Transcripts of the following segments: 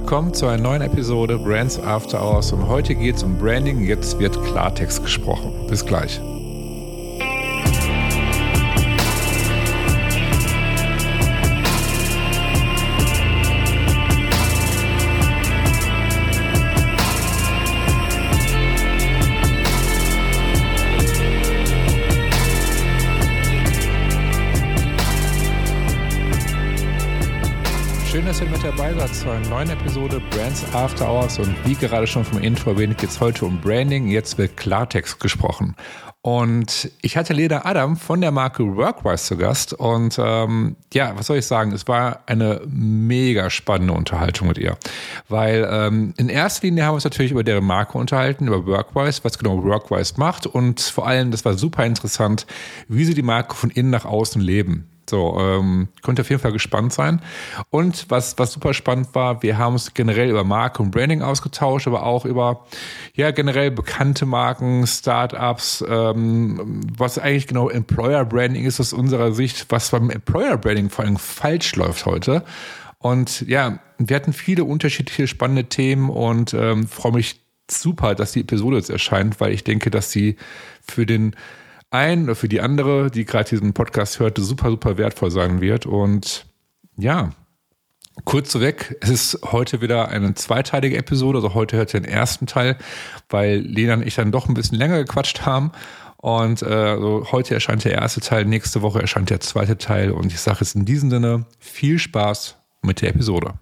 Willkommen zu einer neuen Episode Brands After Hours und heute geht es um Branding. Jetzt wird Klartext gesprochen. Bis gleich. Schön, mit dabei seid zu einer neuen Episode Brands After Hours und wie gerade schon vom Intro erwähnt, geht es heute um Branding. Jetzt wird Klartext gesprochen. Und ich hatte Leda Adam von der Marke Workwise zu Gast. Und ähm, ja, was soll ich sagen? Es war eine mega spannende Unterhaltung mit ihr. Weil ähm, in erster Linie haben wir uns natürlich über deren Marke unterhalten, über Workwise, was genau Workwise macht. Und vor allem, das war super interessant, wie sie die Marke von innen nach außen leben. So, ähm, könnt auf jeden Fall gespannt sein. Und was, was super spannend war, wir haben uns generell über Marke und Branding ausgetauscht, aber auch über ja generell bekannte Marken, Startups, ähm, was eigentlich genau Employer Branding ist aus unserer Sicht, was beim Employer Branding vor allem falsch läuft heute. Und ja, wir hatten viele unterschiedliche spannende Themen und ähm, freue mich super, dass die Episode jetzt erscheint, weil ich denke, dass sie für den ein oder für die andere, die gerade diesen Podcast hörte, super, super wertvoll sein wird. Und ja, kurz weg, es ist heute wieder eine zweiteilige Episode. Also heute hört ihr den ersten Teil, weil Lena und ich dann doch ein bisschen länger gequatscht haben. Und äh, also heute erscheint der erste Teil, nächste Woche erscheint der zweite Teil. Und ich sage jetzt in diesem Sinne viel Spaß mit der Episode.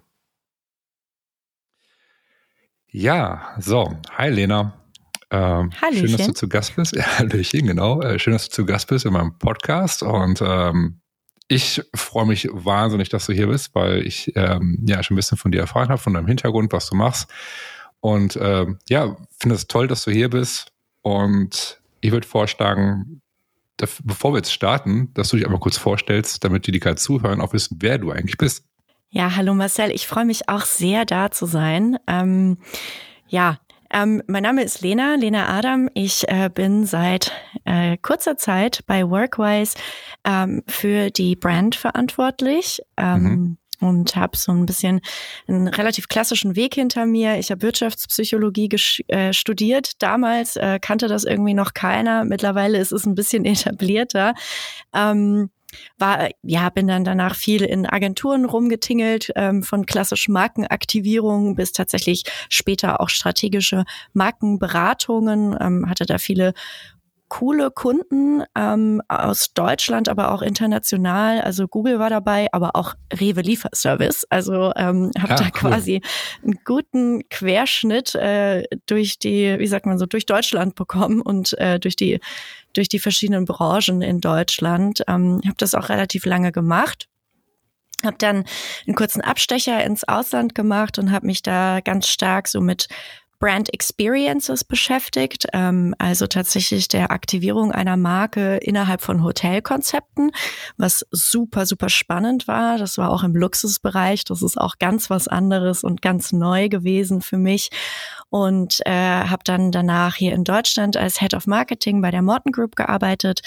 Ja, so, hi Lena. Ähm, schön, dass du zu Gast bist. Ja, Hallöchen, genau. Äh, schön, dass du zu Gast bist in meinem Podcast. Und ähm, ich freue mich wahnsinnig, dass du hier bist, weil ich ähm, ja schon ein bisschen von dir erfahren habe, von deinem Hintergrund, was du machst. Und ähm, ja, finde es toll, dass du hier bist. Und ich würde vorschlagen, bevor wir jetzt starten, dass du dich einmal kurz vorstellst, damit die, die gerade zuhören, auch wissen, wer du eigentlich bist. Ja, hallo Marcel. Ich freue mich auch sehr, da zu sein. Ähm, ja, ähm, mein Name ist Lena, Lena Adam. Ich äh, bin seit äh, kurzer Zeit bei Workwise ähm, für die Brand verantwortlich. Ähm, mhm und habe so ein bisschen einen relativ klassischen Weg hinter mir. Ich habe Wirtschaftspsychologie äh, studiert. Damals äh, kannte das irgendwie noch keiner. Mittlerweile ist es ein bisschen etablierter. Ähm, war, ja, bin dann danach viel in Agenturen rumgetingelt, ähm, von klassischen Markenaktivierungen bis tatsächlich später auch strategische Markenberatungen, ähm, hatte da viele coole Kunden ähm, aus Deutschland, aber auch international. Also Google war dabei, aber auch Rewe Lieferservice. Also ähm, habe ja, da cool. quasi einen guten Querschnitt äh, durch die, wie sagt man so, durch Deutschland bekommen und äh, durch die durch die verschiedenen Branchen in Deutschland. Ähm, habe das auch relativ lange gemacht. Habe dann einen kurzen Abstecher ins Ausland gemacht und habe mich da ganz stark so mit Brand Experiences beschäftigt, ähm, also tatsächlich der Aktivierung einer Marke innerhalb von Hotelkonzepten, was super, super spannend war. Das war auch im Luxusbereich. Das ist auch ganz was anderes und ganz neu gewesen für mich. Und äh, habe dann danach hier in Deutschland als Head of Marketing bei der Morton Group gearbeitet.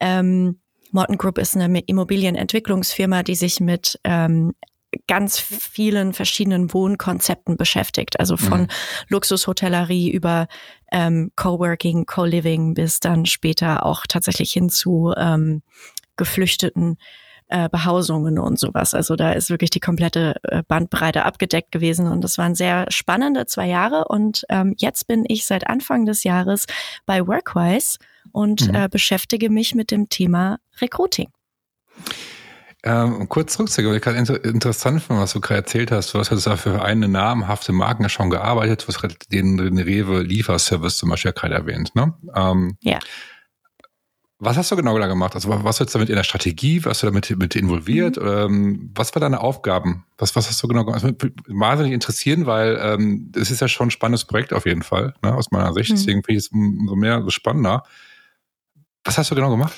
Ähm, Morton Group ist eine Immobilienentwicklungsfirma, die sich mit ähm, ganz vielen verschiedenen Wohnkonzepten beschäftigt. Also von mhm. Luxushotellerie über ähm, Coworking, Co-Living bis dann später auch tatsächlich hin zu ähm, geflüchteten äh, Behausungen und sowas. Also da ist wirklich die komplette äh, Bandbreite abgedeckt gewesen und das waren sehr spannende zwei Jahre und ähm, jetzt bin ich seit Anfang des Jahres bei Workwise und mhm. äh, beschäftige mich mit dem Thema Recruiting. Ähm, kurz zurückzugehen, weil ich gerade inter interessant finde, was du gerade erzählt hast. Du hast jetzt ja für eine namhafte Marke schon gearbeitet, du hast den, den Rewe Lieferservice zum Beispiel gerade erwähnt, ne? Ähm, ja. Was hast du genau da gemacht? Also was jetzt damit in der Strategie? Warst du damit mit involviert? Mhm. Ähm, was waren deine Aufgaben? Was, was hast du genau gemacht? Das würde mich wahnsinnig interessieren, weil ähm, es ist ja schon ein spannendes Projekt auf jeden Fall, ne, aus meiner Sicht. Mhm. Deswegen finde ich es umso mehr so spannender. Was hast du genau gemacht?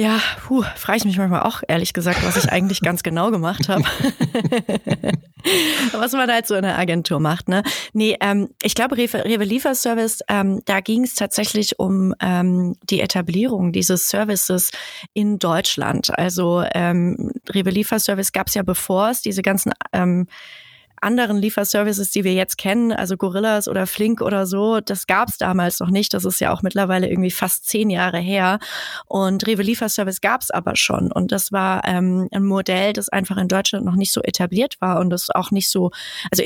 Ja, puh, frage ich mich manchmal auch, ehrlich gesagt, was ich eigentlich ganz genau gemacht habe. was man halt so in der Agentur macht, ne? Nee, ähm, ich glaube, Rewe, Rewe Lieferservice, ähm, da ging es tatsächlich um ähm, die Etablierung dieses Services in Deutschland. Also ähm, Rewe Lieferservice gab es ja bevor es diese ganzen ähm, anderen Lieferservices, die wir jetzt kennen, also Gorillas oder Flink oder so, das gab es damals noch nicht. Das ist ja auch mittlerweile irgendwie fast zehn Jahre her. Und Rewe Lieferservice gab es aber schon. Und das war ähm, ein Modell, das einfach in Deutschland noch nicht so etabliert war und das auch nicht so, also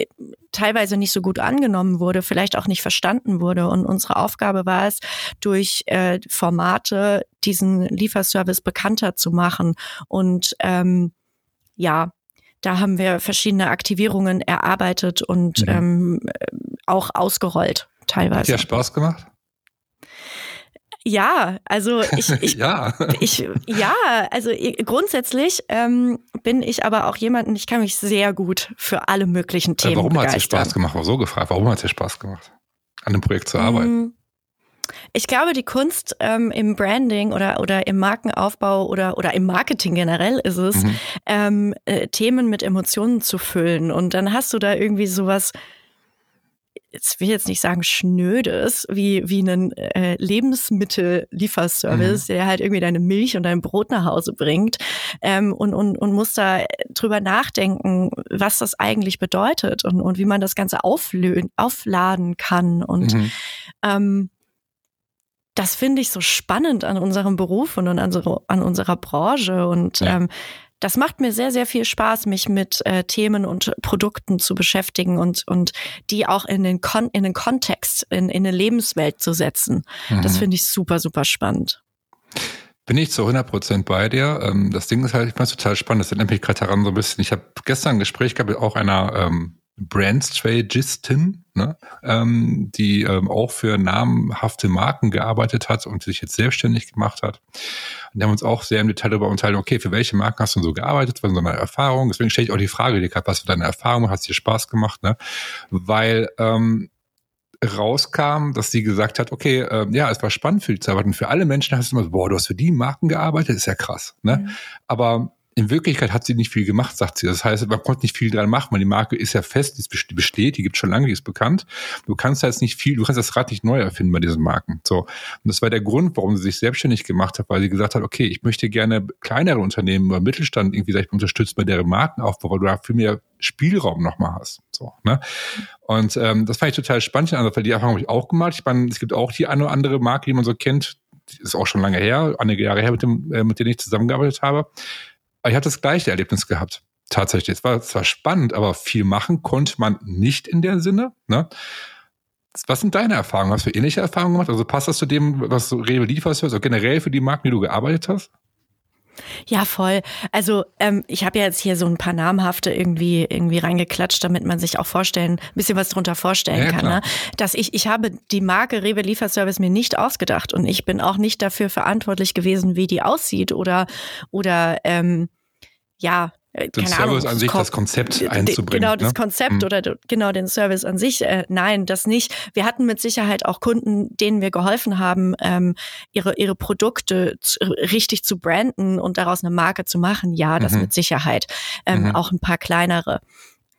teilweise nicht so gut angenommen wurde, vielleicht auch nicht verstanden wurde. Und unsere Aufgabe war es, durch äh, Formate diesen Lieferservice bekannter zu machen und ähm, ja, da haben wir verschiedene Aktivierungen erarbeitet und mhm. ähm, auch ausgerollt teilweise. Hat dir Spaß gemacht? Ja, also ich, ich ja. ich ja, also grundsätzlich ähm, bin ich aber auch jemanden, ich kann mich sehr gut für alle möglichen äh, Themen Warum hat es dir Spaß gemacht? War so gefragt. Warum hat es dir Spaß gemacht, an dem Projekt zu arbeiten? Ich glaube, die Kunst ähm, im Branding oder, oder im Markenaufbau oder, oder im Marketing generell ist es, mhm. ähm, äh, Themen mit Emotionen zu füllen. Und dann hast du da irgendwie sowas, jetzt will ich jetzt nicht sagen Schnödes, wie, wie einen äh, Lebensmittellieferservice, mhm. der halt irgendwie deine Milch und dein Brot nach Hause bringt ähm, und, und, und muss da drüber nachdenken, was das eigentlich bedeutet und, und wie man das Ganze auflöden, aufladen kann. Und mhm. ähm, das finde ich so spannend an unserem Beruf und an, so, an unserer Branche. Und ja. ähm, das macht mir sehr, sehr viel Spaß, mich mit äh, Themen und Produkten zu beschäftigen und, und die auch in den, Kon in den Kontext, in, in eine Lebenswelt zu setzen. Mhm. Das finde ich super, super spannend. Bin ich zu 100 Prozent bei dir. Ähm, das Ding ist halt, ich finde es total spannend. Das erinnert mich gerade daran so ein bisschen. Ich habe gestern ein Gespräch gehabt mit auch einer ähm, Brand-Strategistin, ne, ähm, die ähm, auch für namhafte Marken gearbeitet hat und sich jetzt selbstständig gemacht hat. Und die haben uns auch sehr im Detail darüber unterhalten, okay, für welche Marken hast du so gearbeitet, was sind deine Erfahrungen? Deswegen stelle ich auch die Frage, die was für deine Erfahrungen, hat es dir Spaß gemacht, ne? Weil ähm, rauskam, dass sie gesagt hat, okay, äh, ja, es war spannend für die zu arbeiten. Für alle Menschen hast du immer so, boah, du hast für die Marken gearbeitet, ist ja krass. Ne? Mhm. Aber in Wirklichkeit hat sie nicht viel gemacht, sagt sie. Das heißt, man konnte nicht viel dran machen, weil die Marke ist ja fest, die besteht, die gibt schon lange, die ist bekannt. Du kannst da jetzt nicht viel, du kannst das Rad nicht neu erfinden bei diesen Marken. So. Und das war der Grund, warum sie sich selbstständig gemacht hat, weil sie gesagt hat, okay, ich möchte gerne kleinere Unternehmen oder Mittelstand irgendwie vielleicht unterstützen bei deren Markenaufbau, weil du da viel mehr Spielraum nochmal hast. So, ne? Und ähm, das fand ich total spannend, weil die Erfahrung habe ich auch gemacht. Ich meine, es gibt auch die eine oder andere Marke, die man so kennt, ist auch schon lange her, einige Jahre her, mit, dem, äh, mit denen ich zusammengearbeitet habe ich hatte das gleiche Erlebnis gehabt. Tatsächlich. Es war zwar spannend, aber viel machen konnte man nicht in der Sinne. Ne? Was sind deine Erfahrungen? Hast du ähnliche Erfahrungen gemacht? Also passt das zu dem, was du Rewe lieferst, also generell für die Marken, die du gearbeitet hast? Ja, voll. Also ähm, ich habe ja jetzt hier so ein paar namhafte irgendwie irgendwie reingeklatscht, damit man sich auch vorstellen, ein bisschen was drunter vorstellen ja, kann. Ne? Dass ich ich habe die Marke Rewe Lieferservice mir nicht ausgedacht und ich bin auch nicht dafür verantwortlich gewesen, wie die aussieht oder oder ähm, ja, den Service Ahnung, an sich, das Konzept einzubringen. Genau, das ne? Konzept mhm. oder genau den Service an sich. Äh, nein, das nicht. Wir hatten mit Sicherheit auch Kunden, denen wir geholfen haben, ähm, ihre, ihre Produkte zu, richtig zu branden und daraus eine Marke zu machen. Ja, das mhm. mit Sicherheit. Ähm, mhm. Auch ein paar kleinere.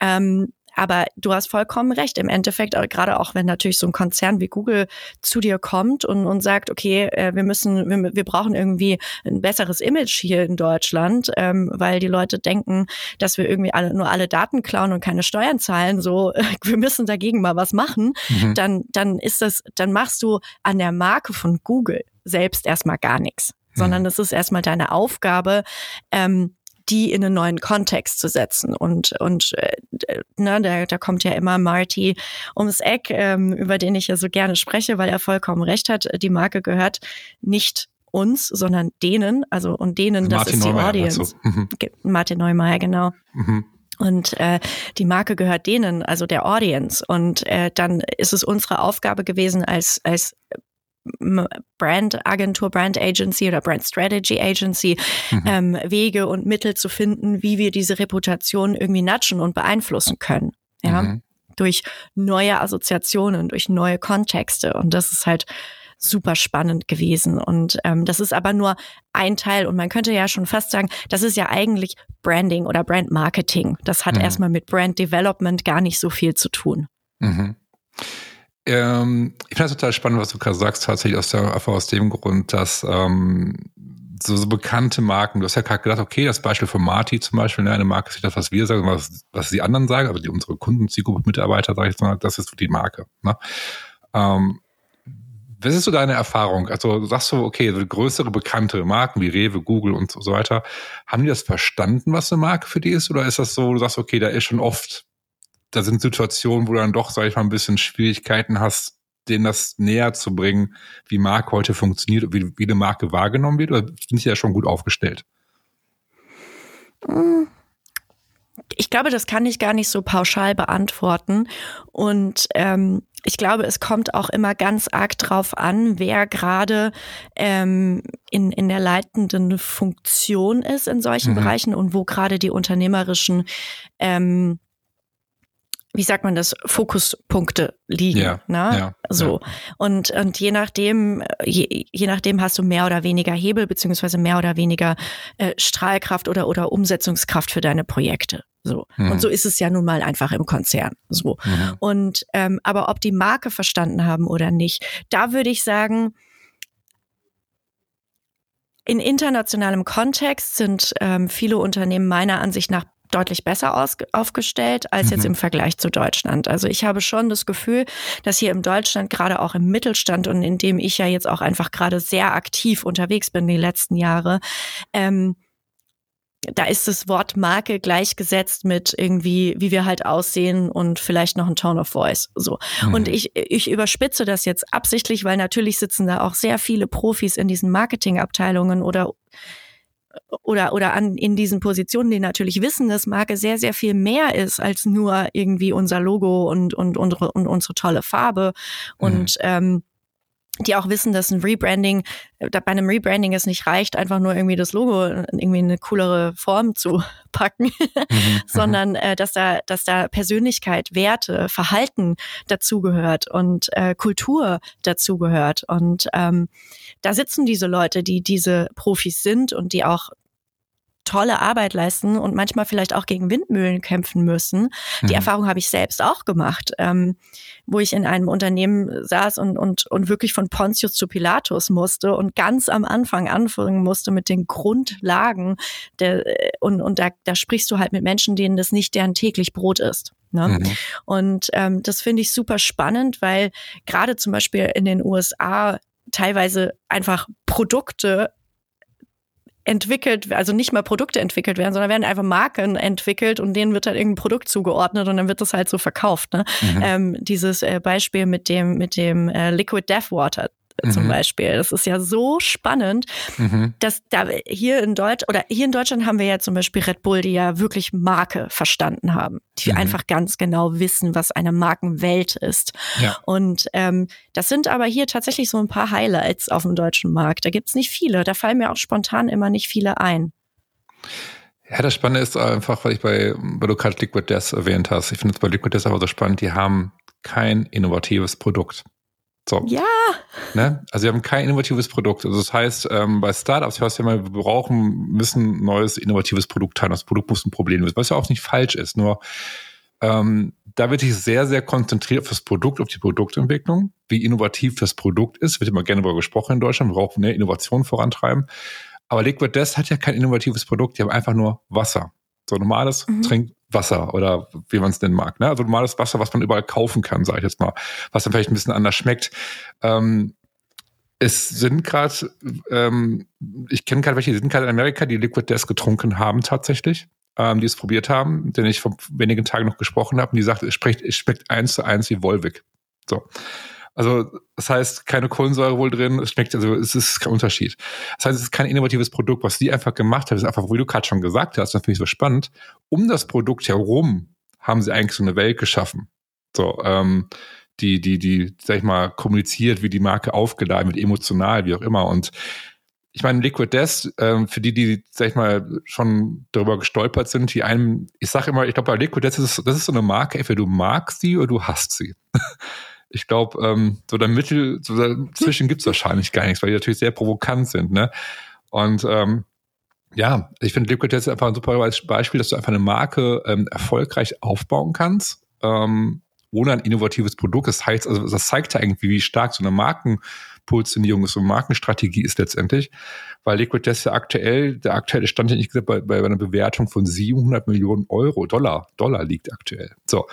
Ähm, aber du hast vollkommen recht. Im Endeffekt, gerade auch wenn natürlich so ein Konzern wie Google zu dir kommt und, und sagt, okay, äh, wir müssen, wir, wir brauchen irgendwie ein besseres Image hier in Deutschland, ähm, weil die Leute denken, dass wir irgendwie alle, nur alle Daten klauen und keine Steuern zahlen. So, wir müssen dagegen mal was machen. Mhm. Dann, dann ist das, dann machst du an der Marke von Google selbst erstmal gar nichts sondern mhm. es ist erstmal deine Aufgabe, ähm, die in einen neuen Kontext zu setzen. Und, und äh, ne, da, da kommt ja immer Marty ums Eck, ähm, über den ich ja so gerne spreche, weil er vollkommen recht hat. Die Marke gehört nicht uns, sondern denen, also und denen, das Martin ist die Neumeier Audience. Mhm. Martin Neumeier, genau. Mhm. Und äh, die Marke gehört denen, also der Audience. Und äh, dann ist es unsere Aufgabe gewesen, als, als Brand Agentur, Brand Agency oder Brand Strategy Agency mhm. ähm, Wege und Mittel zu finden, wie wir diese Reputation irgendwie natschen und beeinflussen können. Ja, mhm. durch neue Assoziationen, durch neue Kontexte. Und das ist halt super spannend gewesen. Und ähm, das ist aber nur ein Teil. Und man könnte ja schon fast sagen, das ist ja eigentlich Branding oder Brand Marketing. Das hat mhm. erstmal mit Brand Development gar nicht so viel zu tun. Mhm. Ähm, ich finde es total spannend, was du gerade sagst, tatsächlich aus der, aus dem Grund, dass ähm, so, so bekannte Marken. Du hast ja gerade gedacht, okay, das Beispiel von Marti zum Beispiel, ne, eine Marke ist nicht das, was wir sagen, was, was die anderen sagen, aber die unsere Kunden, Zielgruppe, Mitarbeiter, sage ich mal, das ist die Marke. Ne? Ähm, was ist so deine Erfahrung? Also sagst du, okay, so größere bekannte Marken wie Rewe, Google und so weiter, haben die das verstanden, was eine Marke für die ist? Oder ist das so, du sagst, okay, da ist schon oft, da sind Situationen, wo du dann doch, sag ich mal, ein bisschen Schwierigkeiten hast, denen das näher zu bringen, wie Marke heute funktioniert, wie, wie eine Marke wahrgenommen wird? Oder sind sie ja schon gut aufgestellt? Ich glaube, das kann ich gar nicht so pauschal beantworten. Und ähm, ich glaube, es kommt auch immer ganz arg drauf an, wer gerade ähm, in, in der leitenden Funktion ist in solchen mhm. Bereichen und wo gerade die unternehmerischen ähm, wie sagt man das, Fokuspunkte liegen. Ja, ne? ja, so. Ja. Und, und je nachdem, je, je nachdem hast du mehr oder weniger Hebel, beziehungsweise mehr oder weniger äh, Strahlkraft oder, oder Umsetzungskraft für deine Projekte. So. Mhm. Und so ist es ja nun mal einfach im Konzern. So. Mhm. Und ähm, aber ob die Marke verstanden haben oder nicht, da würde ich sagen, in internationalem Kontext sind ähm, viele Unternehmen meiner Ansicht nach deutlich besser aus, aufgestellt als jetzt mhm. im Vergleich zu Deutschland. Also ich habe schon das Gefühl, dass hier im Deutschland gerade auch im Mittelstand und in dem ich ja jetzt auch einfach gerade sehr aktiv unterwegs bin die letzten Jahre, ähm, da ist das Wort Marke gleichgesetzt mit irgendwie, wie wir halt aussehen und vielleicht noch ein Tone of Voice. So. Mhm. Und ich, ich überspitze das jetzt absichtlich, weil natürlich sitzen da auch sehr viele Profis in diesen Marketingabteilungen oder oder, oder an, in diesen Positionen, die natürlich wissen, dass Marke sehr, sehr viel mehr ist als nur irgendwie unser Logo und, und, unsere, und unsere tolle Farbe. Und mhm. ähm, die auch wissen, dass ein Rebranding, äh, bei einem Rebranding es nicht reicht, einfach nur irgendwie das Logo in irgendwie eine coolere Form zu packen, mhm, mhm, sondern äh, dass da, dass da Persönlichkeit, Werte, Verhalten dazugehört und äh, Kultur dazugehört. Und ähm, da sitzen diese Leute, die diese Profis sind und die auch tolle Arbeit leisten und manchmal vielleicht auch gegen Windmühlen kämpfen müssen. Die mhm. Erfahrung habe ich selbst auch gemacht, ähm, wo ich in einem Unternehmen saß und, und, und wirklich von Pontius zu Pilatus musste und ganz am Anfang anfangen musste mit den Grundlagen. Der, und und da, da sprichst du halt mit Menschen, denen das nicht deren täglich Brot ist. Ne? Mhm. Und ähm, das finde ich super spannend, weil gerade zum Beispiel in den USA teilweise einfach Produkte entwickelt, also nicht mal Produkte entwickelt werden, sondern werden einfach Marken entwickelt und denen wird halt irgendein Produkt zugeordnet und dann wird das halt so verkauft. Ne? Mhm. Ähm, dieses äh, Beispiel mit dem mit dem äh, Liquid Death Water zum mhm. Beispiel. Das ist ja so spannend, mhm. dass da hier in Deutsch oder hier in Deutschland haben wir ja zum Beispiel Red Bull, die ja wirklich Marke verstanden haben, die mhm. einfach ganz genau wissen, was eine Markenwelt ist. Ja. Und ähm, das sind aber hier tatsächlich so ein paar Highlights auf dem deutschen Markt. Da gibt's nicht viele. Da fallen mir auch spontan immer nicht viele ein. Ja, das Spannende ist einfach, weil ich bei, weil du gerade Liquid Death erwähnt hast. Ich finde es bei Liquid Death aber so spannend, die haben kein innovatives Produkt. So. Ja. Ne? Also wir haben kein innovatives Produkt. Also das heißt, ähm, bei Startups hörst du ja mal, wir brauchen, müssen ein neues innovatives Produkt haben. Das Produkt muss ein Problem lösen, was ja auch nicht falsch ist. Nur ähm, da wird sich sehr, sehr konzentriert auf das Produkt, auf die Produktentwicklung, wie innovativ das Produkt ist. Wird immer gerne darüber gesprochen in Deutschland. Wir brauchen eine Innovation vorantreiben. Aber Liquid Death hat ja kein innovatives Produkt, die haben einfach nur Wasser. So normales mhm. Trinkwasser oder wie man es nennen mag. Ne? Also normales Wasser, was man überall kaufen kann, sage ich jetzt mal. Was dann vielleicht ein bisschen anders schmeckt. Ähm, es sind gerade, ähm, ich kenne gerade welche, die sind gerade in Amerika, die Liquid Death getrunken haben tatsächlich, ähm, die es probiert haben, den ich vor wenigen Tagen noch gesprochen habe und die sagte, es schmeckt, es schmeckt eins zu eins wie Wolwig. So. Also das heißt, keine Kohlensäure wohl drin, es schmeckt, also es ist kein Unterschied. Das heißt, es ist kein innovatives Produkt. Was die einfach gemacht haben, ist einfach, wie du gerade schon gesagt hast, das finde ich so spannend, um das Produkt herum haben sie eigentlich so eine Welt geschaffen. So, ähm, die, die, die, sag ich mal, kommuniziert, wie die Marke aufgeladen wird, emotional, wie auch immer. Und ich meine, Liquid Death, ähm, für die, die, sag ich mal, schon darüber gestolpert sind, die einem, ich sag immer, ich glaube, bei Liquid Death ist das ist so eine Marke, entweder du magst sie oder du hasst sie. ich glaube, ähm, so der Mittel, so dazwischen gibt's wahrscheinlich gar nichts, weil die natürlich sehr provokant sind, ne? Und ähm, ja, ich finde Liquid ist einfach ein super Beispiel, dass du einfach eine Marke ähm, erfolgreich aufbauen kannst, ähm, ohne ein innovatives Produkt. Das heißt, also das zeigt ja irgendwie, wie stark so eine Marken Marktpositionierung ist, so Markenstrategie ist letztendlich, weil Liquid Death ja aktuell, der aktuelle Stand, den ich gesagt bei, bei einer Bewertung von 700 Millionen Euro, Dollar, Dollar liegt aktuell. So.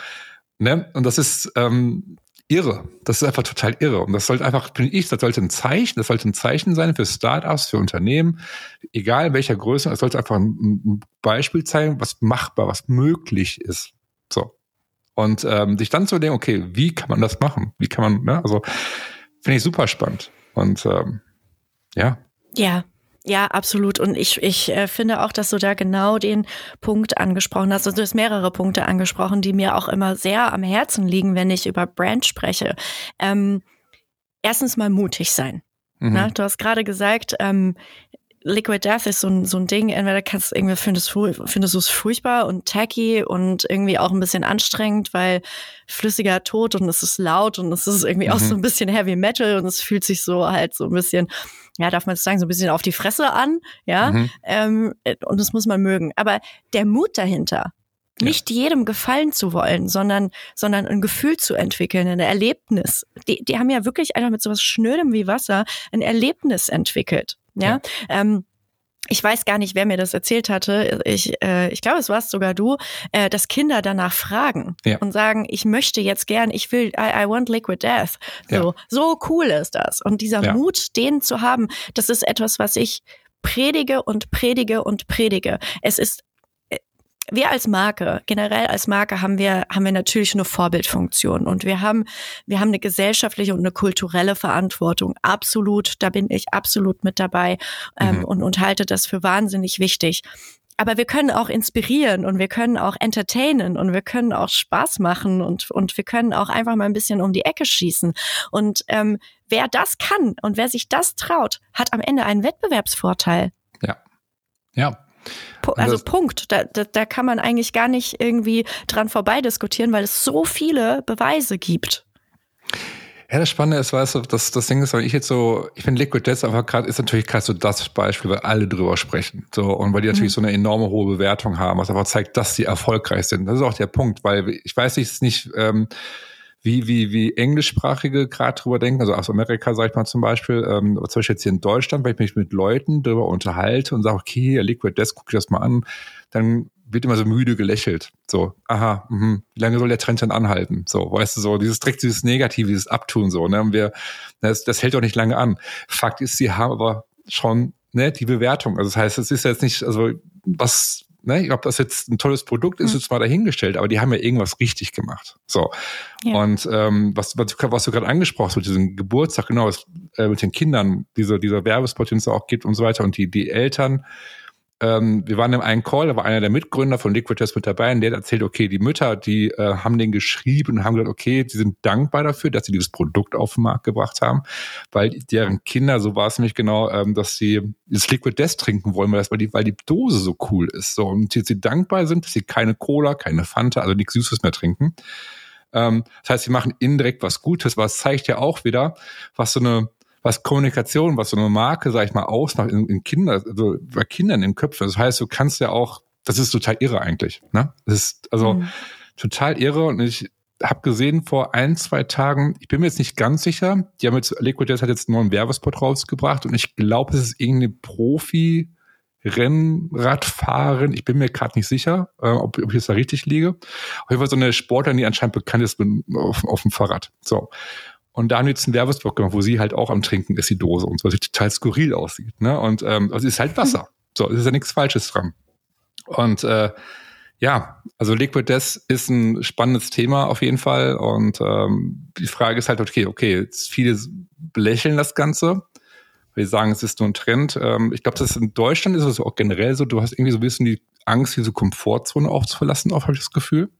Ne? Und das ist, ähm, irre. Das ist einfach total irre. Und das sollte einfach, finde ich, das sollte ein Zeichen, das sollte ein Zeichen sein für Startups, für Unternehmen, egal in welcher Größe. Es sollte einfach ein, ein, Beispiel zeigen, was machbar, was möglich ist. So. Und ähm, sich dann zu denken, okay, wie kann man das machen? Wie kann man, ne? Also finde ich super spannend. Und ähm, ja. Ja, ja, absolut. Und ich, ich äh, finde auch, dass du da genau den Punkt angesprochen hast. Also du hast mehrere Punkte angesprochen, die mir auch immer sehr am Herzen liegen, wenn ich über Brand spreche. Ähm, erstens mal mutig sein. Mhm. Na, du hast gerade gesagt, ähm, Liquid Death ist so ein, so ein Ding, entweder kannst du irgendwie findest, findest du es furchtbar und tacky und irgendwie auch ein bisschen anstrengend, weil flüssiger Tod und es ist laut und es ist irgendwie mhm. auch so ein bisschen Heavy Metal und es fühlt sich so halt so ein bisschen ja, darf man sagen, so ein bisschen auf die Fresse an, ja, mhm. ähm, und das muss man mögen. Aber der Mut dahinter, nicht ja. jedem gefallen zu wollen, sondern, sondern ein Gefühl zu entwickeln, ein Erlebnis. Die, die haben ja wirklich einfach mit sowas Schnödem wie Wasser ein Erlebnis entwickelt. Ja, ja. Ähm, ich weiß gar nicht, wer mir das erzählt hatte. Ich, äh, ich glaube, es warst sogar du, äh, dass Kinder danach fragen ja. und sagen, ich möchte jetzt gern, ich will, I, I want liquid death. So, ja. so cool ist das. Und dieser ja. Mut, den zu haben, das ist etwas, was ich predige und predige und predige. Es ist wir als Marke, generell als Marke haben wir, haben wir natürlich eine Vorbildfunktion und wir haben, wir haben eine gesellschaftliche und eine kulturelle Verantwortung. Absolut, da bin ich absolut mit dabei ähm, mhm. und, und halte das für wahnsinnig wichtig. Aber wir können auch inspirieren und wir können auch entertainen und wir können auch Spaß machen und, und wir können auch einfach mal ein bisschen um die Ecke schießen. Und ähm, wer das kann und wer sich das traut, hat am Ende einen Wettbewerbsvorteil. Ja. Ja, also Punkt. Da, da, da kann man eigentlich gar nicht irgendwie dran vorbeidiskutieren, weil es so viele Beweise gibt. Ja, das Spannende ist, weißt du, das, das Ding ist, weil ich jetzt so, ich finde Liquid Death einfach gerade, ist natürlich gerade so das Beispiel, weil alle drüber sprechen. So, und weil die natürlich mhm. so eine enorme hohe Bewertung haben, was einfach zeigt, dass sie erfolgreich sind. Das ist auch der Punkt, weil ich weiß nicht, nicht, ähm, wie, wie, wie englischsprachige gerade drüber denken, also aus Amerika sage ich mal zum Beispiel, ähm, zum Beispiel jetzt hier in Deutschland, wenn ich mich mit Leuten darüber unterhalte und sage, okay, Liquid Death, guck dir das mal an, dann wird immer so müde gelächelt. So, aha, mh, wie lange soll der Trend denn anhalten? So, weißt du, so dieses direkt dieses Negative, dieses Abtun, so, ne? Und wir, das, das hält doch nicht lange an. Fakt ist, sie haben aber schon ne, die Bewertung. Also das heißt, es ist jetzt nicht, also was ne, ob das jetzt ein tolles Produkt ist, mhm. ist zwar dahingestellt, aber die haben ja irgendwas richtig gemacht. So. Ja. Und ähm, was, was, was du gerade angesprochen hast, mit diesem Geburtstag, genau, was, äh, mit den Kindern, dieser, dieser Werbespot, den es auch gibt und so weiter, und die, die Eltern, ähm, wir waren in einem Call, da war einer der Mitgründer von Liquid Test mit dabei und der hat erzählt, okay, die Mütter, die äh, haben den geschrieben und haben gesagt, okay, sie sind dankbar dafür, dass sie dieses Produkt auf den Markt gebracht haben, weil deren Kinder, so war es nämlich genau, ähm, dass sie das Liquid Death trinken wollen, weil, das, weil, die, weil die Dose so cool ist. So, und sie, sie dankbar sind, dass sie keine Cola, keine Fanta, also nichts Süßes mehr trinken. Ähm, das heißt, sie machen indirekt was Gutes, was zeigt ja auch wieder, was so eine was Kommunikation, was so eine Marke, sag ich mal, ausmacht in, in Kinder, also bei Kindern in Köpfen. Das heißt, du kannst ja auch, das ist total irre eigentlich. Ne? Das ist also mhm. total irre und ich habe gesehen vor ein, zwei Tagen, ich bin mir jetzt nicht ganz sicher, die haben jetzt, Liquid Death hat jetzt einen neuen Werbespot rausgebracht und ich glaube, es ist irgendeine Profi- Rennradfahrerin, ich bin mir gerade nicht sicher, äh, ob, ob ich jetzt da richtig liege. Auf jeden Fall so eine Sportlerin, die anscheinend bekannt ist auf, auf dem Fahrrad. So. Und da haben wir jetzt einen Werbespot gemacht, wo sie halt auch am Trinken ist, die Dose, und so, was total skurril aussieht. Ne? Und ähm, also es ist halt Wasser. So, es ist ja nichts Falsches dran. Und äh, ja, also Liquid Death ist ein spannendes Thema auf jeden Fall. Und ähm, die Frage ist halt, okay, okay, viele belächeln das Ganze. Wir sagen, es ist nur ein Trend. Ähm, ich glaube, das in Deutschland ist es auch generell so, du hast irgendwie so ein bisschen die Angst, diese Komfortzone aufzuverlassen, auch habe ich das Gefühl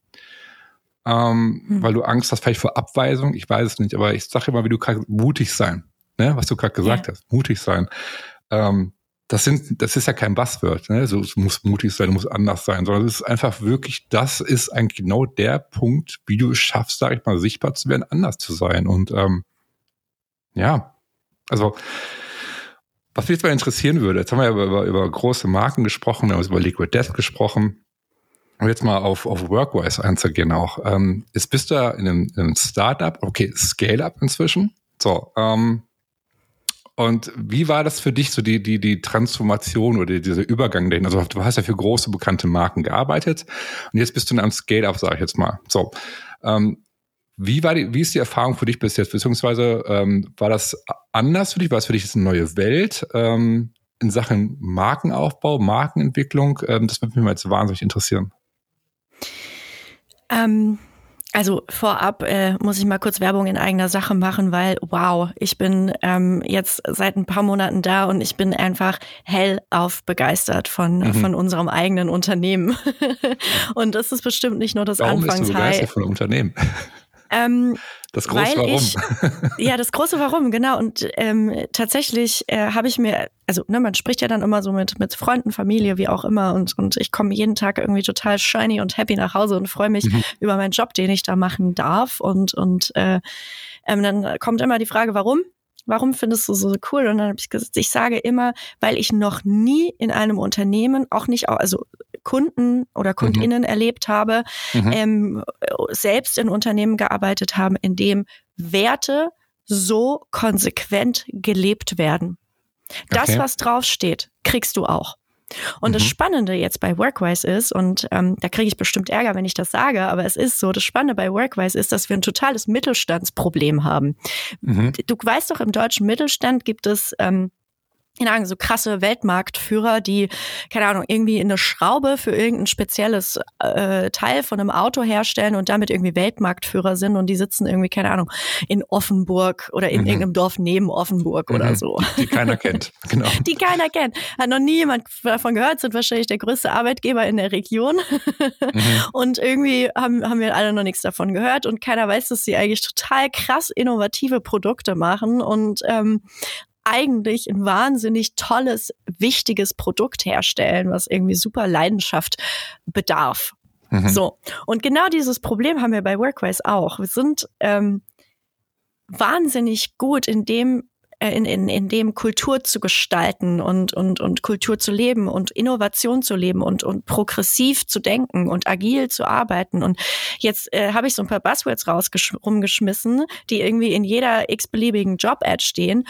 ähm, hm. weil du Angst hast vielleicht vor Abweisung. Ich weiß es nicht, aber ich sage immer, wie du kannst mutig sein, ne? was du gerade gesagt ja. hast, mutig sein. Ähm, das sind, das ist ja kein Buzzword, ne? So, es muss mutig sein, muss anders sein, sondern es ist einfach wirklich, das ist eigentlich genau der Punkt, wie du es schaffst, sag ich mal, sichtbar zu werden, anders zu sein. Und ähm, ja, also was mich jetzt mal interessieren würde, jetzt haben wir ja über, über, über große Marken gesprochen, wir haben über Liquid Death gesprochen um jetzt mal auf, auf Workwise einzugehen auch, ähm, ist, bist du in einem, in einem Startup, okay, Scale-Up inzwischen. So, ähm, Und wie war das für dich, so die, die, die Transformation oder dieser Übergang dahin? Also du hast ja für große, bekannte Marken gearbeitet und jetzt bist du in einem Scale-Up, sage ich jetzt mal. So. Ähm, wie, war die, wie ist die Erfahrung für dich bis jetzt? Beziehungsweise ähm, war das anders für dich? War es für dich jetzt eine neue Welt ähm, in Sachen Markenaufbau, Markenentwicklung? Ähm, das würde mich mal jetzt wahnsinnig interessieren. Ähm, also vorab äh, muss ich mal kurz Werbung in eigener Sache machen, weil wow, ich bin ähm, jetzt seit ein paar Monaten da und ich bin einfach hellauf begeistert von mhm. von unserem eigenen Unternehmen. und das ist bestimmt nicht nur das Warum Anfangshigh. Bist du begeistert von Unternehmen? Ähm, das große Warum. Ich, ja, das große Warum, genau. Und ähm, tatsächlich äh, habe ich mir, also ne, man spricht ja dann immer so mit, mit Freunden, Familie, wie auch immer. Und, und ich komme jeden Tag irgendwie total shiny und happy nach Hause und freue mich mhm. über meinen Job, den ich da machen darf. Und, und äh, ähm, dann kommt immer die Frage, warum? Warum findest du so cool? Und dann habe ich gesagt, ich sage immer, weil ich noch nie in einem Unternehmen, auch nicht, also Kunden oder Kundinnen mhm. erlebt habe, mhm. ähm, selbst in Unternehmen gearbeitet haben, in dem Werte so konsequent gelebt werden. Das, okay. was draufsteht, kriegst du auch. Und mhm. das Spannende jetzt bei Workwise ist, und ähm, da kriege ich bestimmt Ärger, wenn ich das sage, aber es ist so, das Spannende bei Workwise ist, dass wir ein totales Mittelstandsproblem haben. Mhm. Du weißt doch, im deutschen Mittelstand gibt es ähm, keine Ahnung, so krasse Weltmarktführer, die, keine Ahnung, irgendwie eine Schraube für irgendein spezielles äh, Teil von einem Auto herstellen und damit irgendwie Weltmarktführer sind und die sitzen irgendwie, keine Ahnung, in Offenburg oder in mhm. irgendeinem Dorf neben Offenburg mhm. oder so. Die, die keiner kennt, genau. Die keiner kennt. Hat noch nie jemand davon gehört, sind wahrscheinlich der größte Arbeitgeber in der Region. Mhm. Und irgendwie haben, haben wir alle noch nichts davon gehört und keiner weiß, dass sie eigentlich total krass innovative Produkte machen und ähm, eigentlich ein wahnsinnig tolles, wichtiges Produkt herstellen, was irgendwie super Leidenschaft bedarf. Mhm. So. Und genau dieses Problem haben wir bei Workwise auch. Wir sind ähm, wahnsinnig gut in dem, in, in, in dem Kultur zu gestalten und, und, und Kultur zu leben und Innovation zu leben und, und progressiv zu denken und agil zu arbeiten. Und jetzt äh, habe ich so ein paar Buzzwords rumgeschmissen, die irgendwie in jeder x-beliebigen Job-Ad stehen.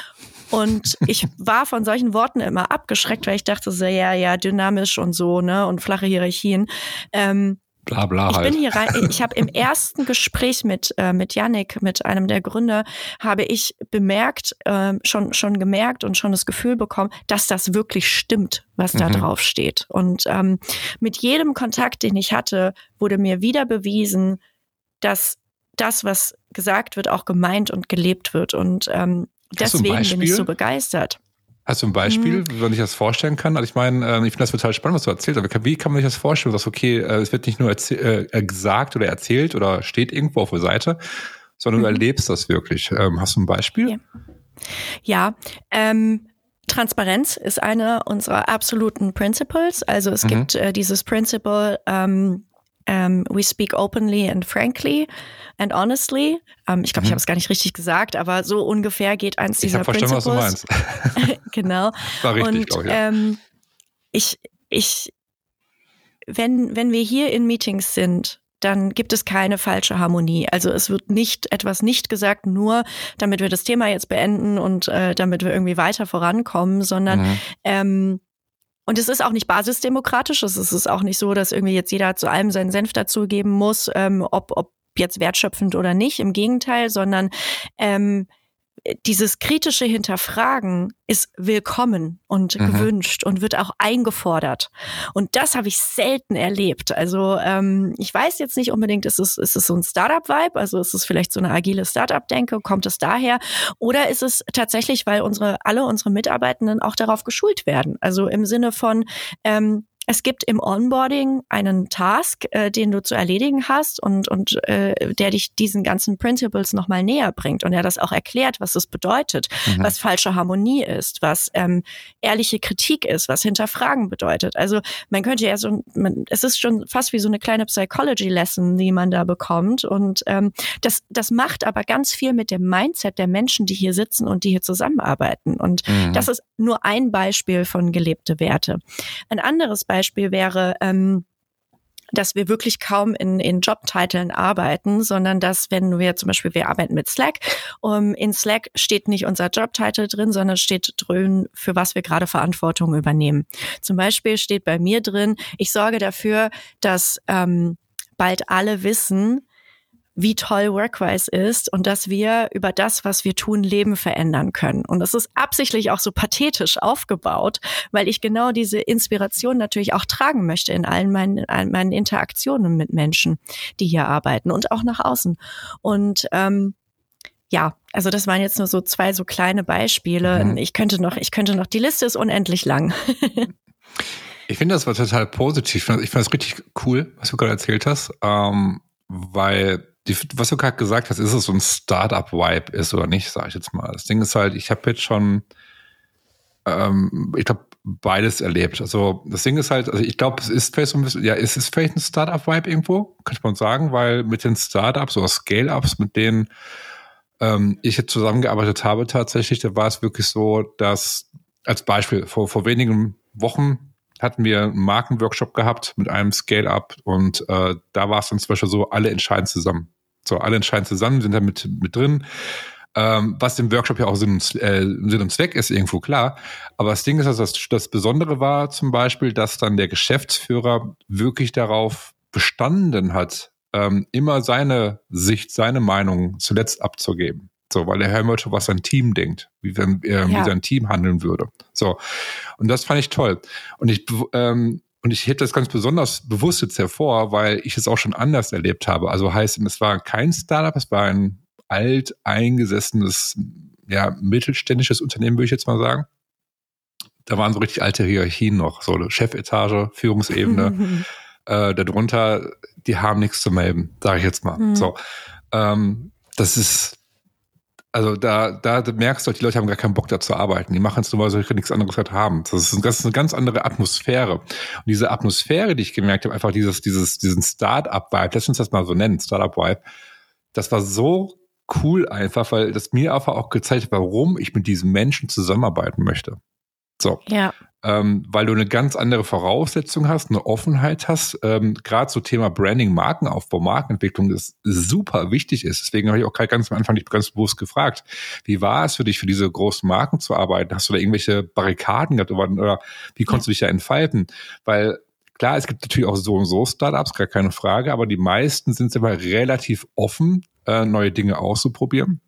Und ich war von solchen Worten immer abgeschreckt, weil ich dachte so, ja, ja, dynamisch und so, ne, und flache Hierarchien. Ähm, Bla, bla ich halt. bin hier rein, ich habe im ersten Gespräch mit äh, mit Yannick, mit einem der Gründer, habe ich bemerkt, äh, schon schon gemerkt und schon das Gefühl bekommen, dass das wirklich stimmt, was da mhm. drauf steht. Und ähm, mit jedem Kontakt, den ich hatte, wurde mir wieder bewiesen, dass das, was gesagt wird, auch gemeint und gelebt wird. Und ähm, deswegen bin ich so begeistert. Hast du ein Beispiel, mhm. wenn ich das vorstellen kann? Also ich meine, äh, ich finde das total spannend, was du erzählst, aber wie kann man sich das vorstellen? Du sagst, okay, äh, es wird nicht nur äh, gesagt oder erzählt oder steht irgendwo auf der Seite, sondern mhm. du erlebst das wirklich. Ähm, hast du ein Beispiel? Ja, ja ähm, Transparenz ist einer unserer absoluten Principles. Also es mhm. gibt äh, dieses Principle, ähm, um, ähm, we speak openly and frankly and honestly. Um, ähm, ich glaube, mhm. ich habe es gar nicht richtig gesagt, aber so ungefähr geht eins dieser ich verstanden, Was du meinst. genau. War richtig, Und, ich, ja. ähm, ich, ich, wenn, wenn wir hier in Meetings sind, dann gibt es keine falsche Harmonie. Also es wird nicht etwas nicht gesagt, nur damit wir das Thema jetzt beenden und äh, damit wir irgendwie weiter vorankommen, sondern mhm. ähm, und es ist auch nicht basisdemokratisch. Es ist auch nicht so, dass irgendwie jetzt jeder zu allem seinen Senf dazugeben muss, ähm, ob, ob jetzt wertschöpfend oder nicht. Im Gegenteil, sondern ähm, dieses kritische Hinterfragen ist willkommen und mhm. gewünscht und wird auch eingefordert. Und das habe ich selten erlebt. Also ähm, ich weiß jetzt nicht unbedingt, ist es, ist es so ein Startup-Vibe, also ist es vielleicht so eine agile Startup-Denke, kommt es daher? Oder ist es tatsächlich, weil unsere, alle unsere Mitarbeitenden auch darauf geschult werden? Also im Sinne von, ähm, es gibt im Onboarding einen Task, äh, den du zu erledigen hast und, und äh, der dich diesen ganzen Principles nochmal näher bringt und der das auch erklärt, was es bedeutet, mhm. was falsche Harmonie ist, was ähm, ehrliche Kritik ist, was Hinterfragen bedeutet. Also man könnte ja so, man, es ist schon fast wie so eine kleine Psychology-Lesson, die man da bekommt. Und ähm, das, das macht aber ganz viel mit dem Mindset der Menschen, die hier sitzen und die hier zusammenarbeiten. Und mhm. das ist nur ein Beispiel von gelebte Werte. Ein anderes Beispiel wäre, ähm, dass wir wirklich kaum in, in Jobtiteln arbeiten, sondern dass, wenn wir zum Beispiel, wir arbeiten mit Slack, um, in Slack steht nicht unser Jobtitel drin, sondern steht drin, für was wir gerade Verantwortung übernehmen. Zum Beispiel steht bei mir drin, ich sorge dafür, dass ähm, bald alle wissen, wie toll Workwise ist und dass wir über das, was wir tun, Leben verändern können. Und das ist absichtlich auch so pathetisch aufgebaut, weil ich genau diese Inspiration natürlich auch tragen möchte in allen meinen, meinen Interaktionen mit Menschen, die hier arbeiten und auch nach außen. Und ähm, ja, also das waren jetzt nur so zwei so kleine Beispiele. Mhm. Ich könnte noch, ich könnte noch, die Liste ist unendlich lang. ich finde das war total positiv. Ich fand es richtig cool, was du gerade erzählt hast, ähm, weil die, was du gerade gesagt hast, ist es so ein Startup-Vibe ist oder nicht, sage ich jetzt mal. Das Ding ist halt, ich habe jetzt schon, ähm, ich glaube, beides erlebt. Also das Ding ist halt, also ich glaube, es ist vielleicht so ein bisschen, ja, es ist vielleicht ein Startup-Vibe irgendwo, könnte man sagen, weil mit den Startups oder Scale-Ups, mit denen ähm, ich jetzt zusammengearbeitet habe tatsächlich, da war es wirklich so, dass als Beispiel vor, vor wenigen Wochen hatten wir einen Markenworkshop gehabt mit einem Scale-Up und äh, da war es dann zum Beispiel so, alle entscheiden zusammen. So, alle entscheiden zusammen, sind da mit, mit drin. Ähm, was im Workshop ja auch Sinn und, äh, Sinn und Zweck ist, irgendwo klar. Aber das Ding ist, dass das, das Besondere war zum Beispiel, dass dann der Geschäftsführer wirklich darauf bestanden hat, ähm, immer seine Sicht, seine Meinung zuletzt abzugeben. So, weil er hören wollte, was sein Team denkt, wie, wenn, äh, ja. wie sein Team handeln würde. So. Und das fand ich toll. Und ich, ähm, und ich hebe das ganz besonders bewusst jetzt hervor, weil ich es auch schon anders erlebt habe. Also heißt, es war kein Startup, es war ein alt eingesessenes, ja, mittelständisches Unternehmen, würde ich jetzt mal sagen. Da waren so richtig alte Hierarchien noch, so Chefetage, Führungsebene. äh, darunter, die haben nichts zu melden, sage ich jetzt mal. Mhm. So, ähm, das ist also da, da merkst du, halt, die Leute haben gar keinen Bock da zu arbeiten. Die machen es nur, weil sie nichts anderes halt haben. Das ist, das ist eine ganz andere Atmosphäre. Und diese Atmosphäre, die ich gemerkt habe, einfach dieses, dieses, diesen Start-up-Vibe, lass uns das mal so nennen, Start-up-Vibe, das war so cool einfach, weil das mir einfach auch gezeigt hat, warum ich mit diesen Menschen zusammenarbeiten möchte. So. Ja ähm, weil du eine ganz andere Voraussetzung hast, eine Offenheit hast. Ähm, Gerade so Thema Branding, Markenaufbau, Markenentwicklung, das super wichtig ist. Deswegen habe ich auch ganz am Anfang nicht ganz bewusst gefragt, wie war es für dich, für diese großen Marken zu arbeiten? Hast du da irgendwelche Barrikaden gehabt oder, oder wie konntest du dich da entfalten? Weil klar, es gibt natürlich auch so und so Startups, gar keine Frage, aber die meisten sind immer relativ offen, äh, neue Dinge auszuprobieren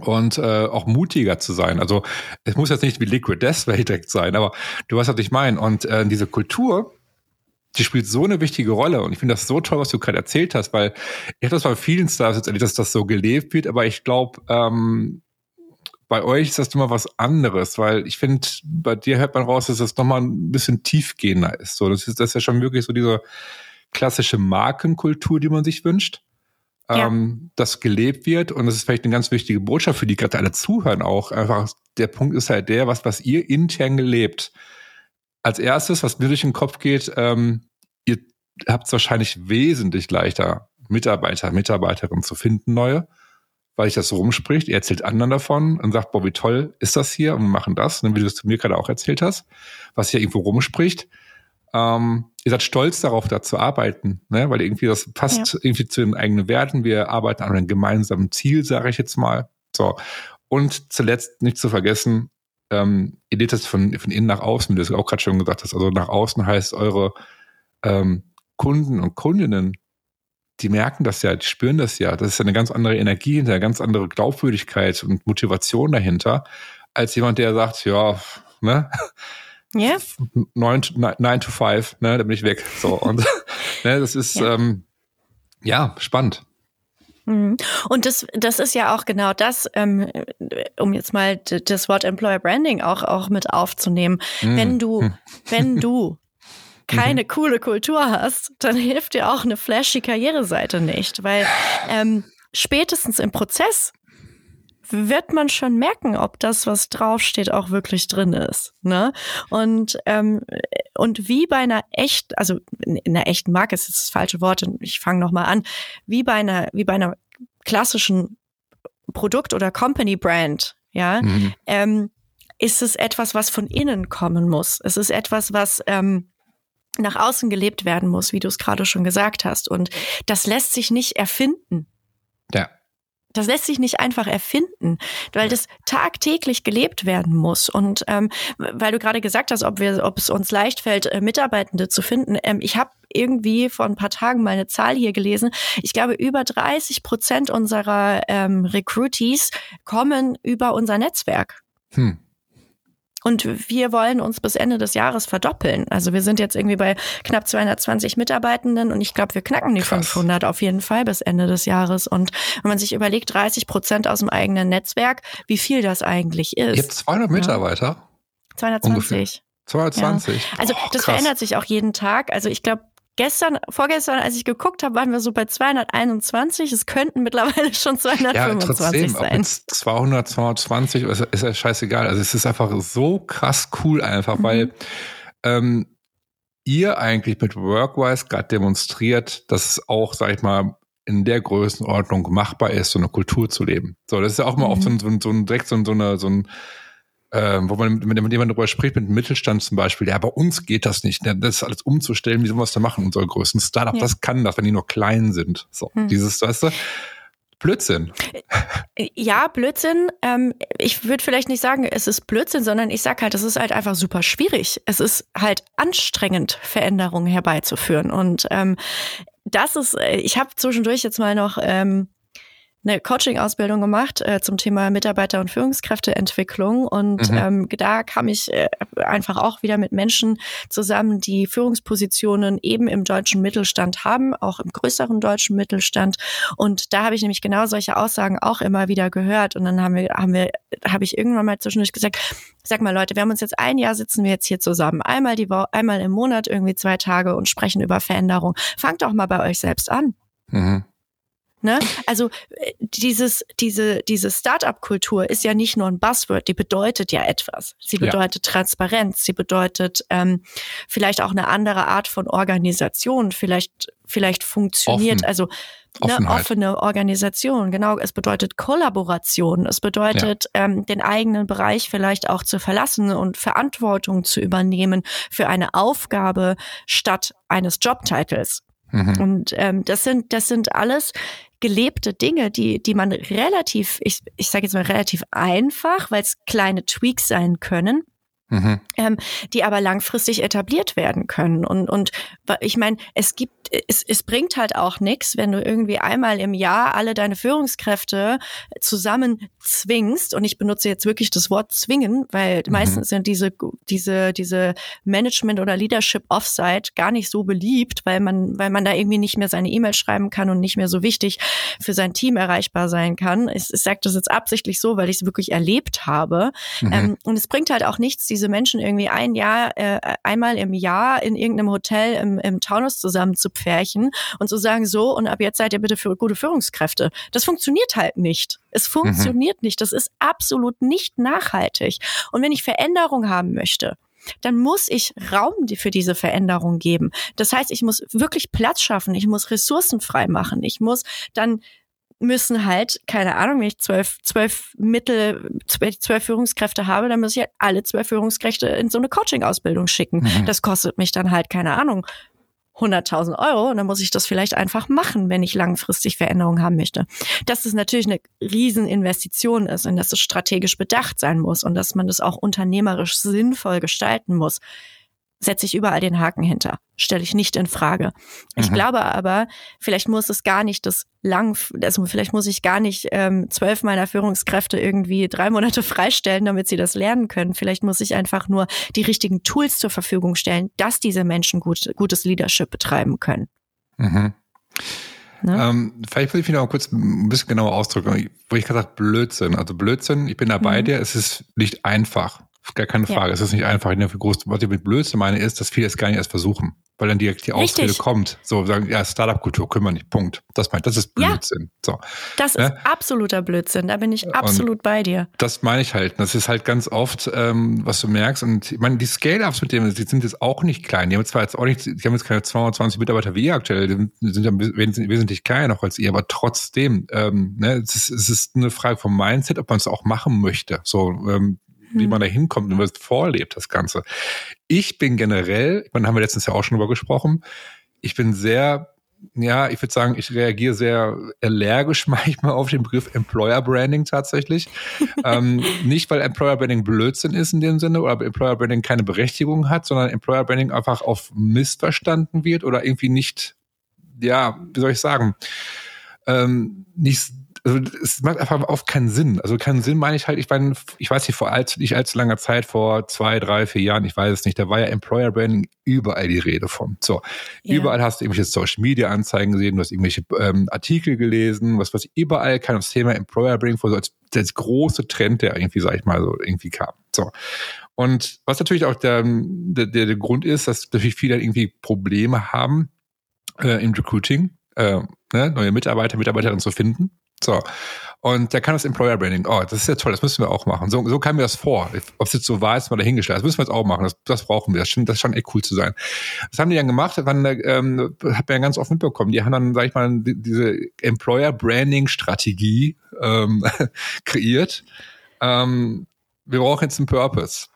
und äh, auch mutiger zu sein. Also es muss jetzt nicht wie Liquid Death direkt sein, aber du weißt, was ich meine. Und äh, diese Kultur, die spielt so eine wichtige Rolle. Und ich finde das so toll, was du gerade erzählt hast, weil ich habe das bei vielen Stars jetzt erlebt, dass das so gelebt wird, aber ich glaube, ähm, bei euch ist das immer was anderes, weil ich finde, bei dir hört man raus, dass das nochmal ein bisschen tiefgehender ist. So, das ist, das ist ja schon wirklich so diese klassische Markenkultur, die man sich wünscht ja. ähm, das gelebt wird. Und das ist vielleicht eine ganz wichtige Botschaft für die gerade alle zuhören auch. Einfach, der Punkt ist halt der, was, was ihr intern gelebt. Als erstes, was mir durch den Kopf geht, ähm, ihr habt es wahrscheinlich wesentlich leichter, Mitarbeiter, Mitarbeiterinnen zu finden, neue, weil ich das so rumspricht. Ihr erzählt anderen davon und sagt, boah, wie toll ist das hier und wir machen das, wie du es zu mir gerade auch erzählt hast, was hier irgendwo rumspricht. Ähm, ihr seid stolz darauf, da zu arbeiten, ne? weil irgendwie das passt ja. irgendwie zu den eigenen Werten. Wir arbeiten an einem gemeinsamen Ziel, sage ich jetzt mal. So. Und zuletzt nicht zu vergessen, ähm, ihr lebt das von, von innen nach außen, wie du es auch gerade schon gesagt hast. Also nach außen heißt eure ähm, Kunden und Kundinnen, die merken das ja, die spüren das ja. Das ist ja eine ganz andere Energie hinter, eine ganz andere Glaubwürdigkeit und Motivation dahinter, als jemand, der sagt, ja, ne? Ja. Neun, nine to five, ne, da bin ich weg. So, und ne, das ist, ja. Ähm, ja, spannend. Mhm. Und das, das ist ja auch genau das, ähm, um jetzt mal das Wort Employer Branding auch, auch mit aufzunehmen. Mhm. Wenn du, hm. wenn du keine mhm. coole Kultur hast, dann hilft dir auch eine flashy Karriereseite nicht, weil ähm, spätestens im Prozess wird man schon merken, ob das, was draufsteht, auch wirklich drin ist. Ne? Und, ähm, und wie bei einer echt, also in einer echten Marke ist das falsche Wort, und ich fange nochmal an, wie bei einer, wie bei einer klassischen Produkt- oder Company-Brand, ja, mhm. ähm, ist es etwas, was von innen kommen muss. Es ist etwas, was ähm, nach außen gelebt werden muss, wie du es gerade schon gesagt hast. Und das lässt sich nicht erfinden. Ja. Das lässt sich nicht einfach erfinden, weil das tagtäglich gelebt werden muss. Und ähm, weil du gerade gesagt hast, ob wir, ob es uns leicht fällt, äh, Mitarbeitende zu finden. Ähm, ich habe irgendwie vor ein paar Tagen mal eine Zahl hier gelesen. Ich glaube, über 30 Prozent unserer ähm, Recruitees kommen über unser Netzwerk. Hm. Und wir wollen uns bis Ende des Jahres verdoppeln. Also wir sind jetzt irgendwie bei knapp 220 Mitarbeitenden und ich glaube, wir knacken die Krass. 500 auf jeden Fall bis Ende des Jahres. Und wenn man sich überlegt, 30 Prozent aus dem eigenen Netzwerk, wie viel das eigentlich ist. Ihr habt 200 Mitarbeiter? Ja. 220. Ungefähr. 220. Ja. Also das krass. verändert sich auch jeden Tag. Also ich glaube, gestern, vorgestern, als ich geguckt habe, waren wir so bei 221. Es könnten mittlerweile schon 225 ja, trotzdem, sein. Ob 200, 220 ist, ist ja scheißegal. Also es ist einfach so krass cool einfach, mhm. weil ähm, ihr eigentlich mit Workwise gerade demonstriert, dass es auch, sag ich mal, in der Größenordnung machbar ist, so eine Kultur zu leben. So, das ist ja auch mal mhm. oft so ein, so ein, so ein direkt so ein, so eine, so ein ähm, wo man mit, mit jemandem darüber spricht, mit dem Mittelstand zum Beispiel, ja, bei uns geht das nicht, ne? das ist alles umzustellen, wie sollen wir das da machen, unsere größten Startup, ja. das kann das, wenn die nur klein sind. So, hm. dieses, weißt du, Blödsinn. Äh, ja, Blödsinn. Ähm, ich würde vielleicht nicht sagen, es ist Blödsinn, sondern ich sage halt, es ist halt einfach super schwierig. Es ist halt anstrengend, Veränderungen herbeizuführen. Und ähm, das ist, äh, ich habe zwischendurch jetzt mal noch ähm, eine Coaching-Ausbildung gemacht äh, zum Thema Mitarbeiter- und Führungskräfteentwicklung. Und mhm. ähm, da kam ich äh, einfach auch wieder mit Menschen zusammen, die Führungspositionen eben im deutschen Mittelstand haben, auch im größeren deutschen Mittelstand. Und da habe ich nämlich genau solche Aussagen auch immer wieder gehört. Und dann haben wir, haben wir, habe ich irgendwann mal zwischendurch gesagt, sag mal Leute, wir haben uns jetzt ein Jahr sitzen wir jetzt hier zusammen, einmal die Woche, einmal im Monat irgendwie zwei Tage und sprechen über Veränderung. Fangt doch mal bei euch selbst an. Mhm. Ne? Also äh, dieses, diese, diese Startup-Kultur ist ja nicht nur ein Buzzword, die bedeutet ja etwas. Sie bedeutet ja. Transparenz, sie bedeutet ähm, vielleicht auch eine andere Art von Organisation, vielleicht, vielleicht funktioniert, Offen. also eine offene Organisation, genau. Es bedeutet Kollaboration, es bedeutet, ja. ähm, den eigenen Bereich vielleicht auch zu verlassen und Verantwortung zu übernehmen für eine Aufgabe statt eines Jobtitles. Mhm. Und ähm, das sind das sind alles gelebte Dinge, die, die man relativ, ich, ich sage jetzt mal relativ einfach, weil es kleine Tweaks sein können, Mhm. Ähm, die aber langfristig etabliert werden können. Und, und ich meine, es gibt, es, es bringt halt auch nichts, wenn du irgendwie einmal im Jahr alle deine Führungskräfte zusammen zwingst. Und ich benutze jetzt wirklich das Wort zwingen, weil mhm. meistens sind diese, diese, diese Management- oder Leadership-Offsite gar nicht so beliebt, weil man, weil man da irgendwie nicht mehr seine E-Mail schreiben kann und nicht mehr so wichtig für sein Team erreichbar sein kann. Ich, ich sage das jetzt absichtlich so, weil ich es wirklich erlebt habe. Mhm. Ähm, und es bringt halt auch nichts, diese Menschen irgendwie ein Jahr, äh, einmal im Jahr in irgendeinem Hotel im, im Taunus zusammen zu pferchen und zu sagen, so, und ab jetzt seid ihr bitte für gute Führungskräfte. Das funktioniert halt nicht. Es funktioniert mhm. nicht. Das ist absolut nicht nachhaltig. Und wenn ich Veränderung haben möchte, dann muss ich Raum für diese Veränderung geben. Das heißt, ich muss wirklich Platz schaffen, ich muss Ressourcen frei machen, ich muss dann müssen halt, keine Ahnung, wenn ich zwölf, zwölf Mittel, zwölf Führungskräfte habe, dann muss ich halt alle zwölf Führungskräfte in so eine Coaching-Ausbildung schicken. Mhm. Das kostet mich dann halt, keine Ahnung, 100.000 Euro und dann muss ich das vielleicht einfach machen, wenn ich langfristig Veränderungen haben möchte. Dass es natürlich eine Rieseninvestition ist und dass es strategisch bedacht sein muss und dass man das auch unternehmerisch sinnvoll gestalten muss setze ich überall den Haken hinter. Stelle ich nicht in Frage. Ich mhm. glaube aber, vielleicht muss es gar nicht das lang, also vielleicht muss ich gar nicht ähm, zwölf meiner Führungskräfte irgendwie drei Monate freistellen, damit sie das lernen können. Vielleicht muss ich einfach nur die richtigen Tools zur Verfügung stellen, dass diese Menschen gut, gutes Leadership betreiben können. Mhm. Ne? Ähm, vielleicht will ich wieder mal kurz ein bisschen genauer ausdrücken, wo ich gesagt Blödsinn. Also Blödsinn, ich bin da bei mhm. dir, es ist nicht einfach. Gar keine Frage. Ja. Es ist nicht einfach. Was ich mit Blödsinn meine, ist, dass viele es gar nicht erst versuchen weil dann direkt die Ausrede Richtig. kommt. So sagen, ja, Startup-Kultur können wir nicht. Punkt. Das meint, das ist Blödsinn. Ja, so. Das ja? ist absoluter Blödsinn. Da bin ich absolut und bei dir. Das meine ich halt. Das ist halt ganz oft, ähm, was du merkst. Und ich meine, die Scale-Ups mit denen, die sind jetzt auch nicht klein. Die haben zwar jetzt auch nicht, die haben jetzt keine 220 Mitarbeiter wie ihr aktuell, die sind ja wesentlich kleiner noch als ihr, aber trotzdem, ähm, ne, es ist, es ist eine Frage vom Mindset, ob man es auch machen möchte. So, ähm, wie hm. man da hinkommt und was vorlebt, das Ganze. Ich bin generell, meine, haben wir letztens ja auch schon drüber gesprochen, ich bin sehr ja, ich würde sagen, ich reagiere sehr allergisch manchmal auf den Begriff Employer Branding tatsächlich. ähm, nicht, weil Employer Branding Blödsinn ist in dem Sinne oder Employer Branding keine Berechtigung hat, sondern Employer Branding einfach auf missverstanden wird oder irgendwie nicht, ja, wie soll ich sagen, ähm, nicht also es macht einfach oft keinen Sinn. Also keinen Sinn meine ich halt, ich meine, ich weiß nicht, vor allzu, nicht allzu langer Zeit, vor zwei, drei, vier Jahren, ich weiß es nicht, da war ja Employer Branding überall die Rede von. So, ja. überall hast du irgendwelche Social Media Anzeigen gesehen, du hast irgendwelche ähm, Artikel gelesen, was was überall kam das Thema Employer Branding vor, so als, als große Trend, der irgendwie, sag ich mal, so irgendwie kam. So. Und was natürlich auch der, der, der Grund ist, dass natürlich viele irgendwie Probleme haben äh, im Recruiting, äh, ne, neue Mitarbeiter, Mitarbeiterinnen zu finden. So. Und da kann das Employer Branding, oh, das ist ja toll, das müssen wir auch machen. So, so kam mir das vor. Ob es jetzt so war, ist mal dahingestellt. Das müssen wir jetzt auch machen. Das, das brauchen wir. Das scheint, das scheint echt cool zu sein. Das haben die dann gemacht. Waren, ähm, hat man ja ganz oft mitbekommen. Die haben dann, sag ich mal, diese Employer Branding Strategie ähm, kreiert. Ähm, wir brauchen jetzt einen Purpose.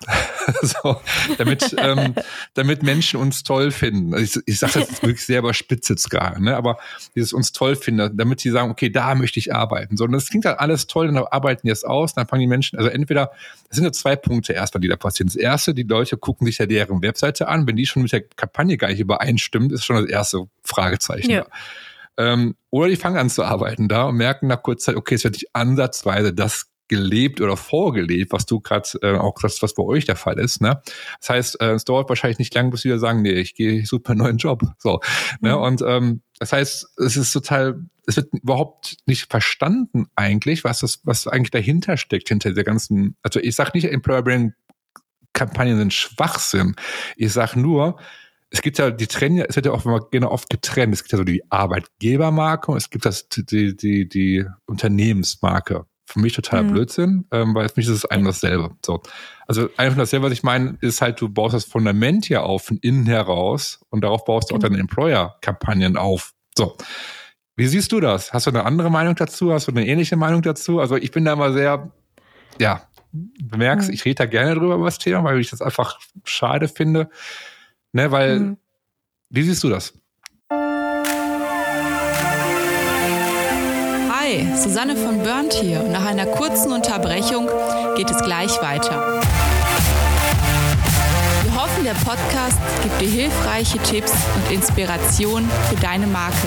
so, damit, ähm, damit Menschen uns toll finden. Also ich, ich sage das jetzt wirklich sehr überspitzt jetzt gerade, ne? aber dieses uns toll finden, damit sie sagen, okay, da möchte ich arbeiten. So, und das klingt halt alles toll, dann arbeiten die es aus, dann fangen die Menschen, also entweder, das sind ja zwei Punkte erstmal, die da passieren. Das erste, die Leute gucken sich ja deren Webseite an, wenn die schon mit der Kampagne gar nicht übereinstimmt, ist schon das erste Fragezeichen. Ja. Ähm, oder die fangen an zu arbeiten da und merken nach kurzer Zeit, okay, es wird nicht ansatzweise das gelebt oder vorgelebt, was du gerade äh, auch das, was bei euch der Fall ist. Ne? Das heißt, äh, es dauert wahrscheinlich nicht lange, bis wir sagen, nee, ich gehe, ich suche einen neuen Job. So. Ne? Mhm. Ne? Und ähm, das heißt, es ist total, es wird überhaupt nicht verstanden eigentlich, was das, was eigentlich dahinter steckt, hinter der ganzen, also ich sage nicht, Employer Branding Kampagnen sind Schwachsinn. Ich sage nur, es gibt ja die Trend, es wird ja auch immer gerne oft getrennt. Es gibt ja so die Arbeitgebermarke und es gibt das die die die Unternehmensmarke für mich total mhm. Blödsinn, ähm, weil für mich ist es ein dasselbe. So. Also einfach dasselbe, was ich meine, ist halt, du baust das Fundament hier auf von innen heraus und darauf baust du auch deine Employer-Kampagnen auf. So. Wie siehst du das? Hast du eine andere Meinung dazu? Hast du eine ähnliche Meinung dazu? Also ich bin da mal sehr, ja, bemerkst, mhm. ich rede da gerne drüber über das Thema, weil ich das einfach schade finde. Ne, weil, mhm. wie siehst du das? Hi, Susanne von Burnt hier und nach einer kurzen Unterbrechung geht es gleich weiter. Wir hoffen, der Podcast gibt dir hilfreiche Tipps und Inspiration für deine Marke.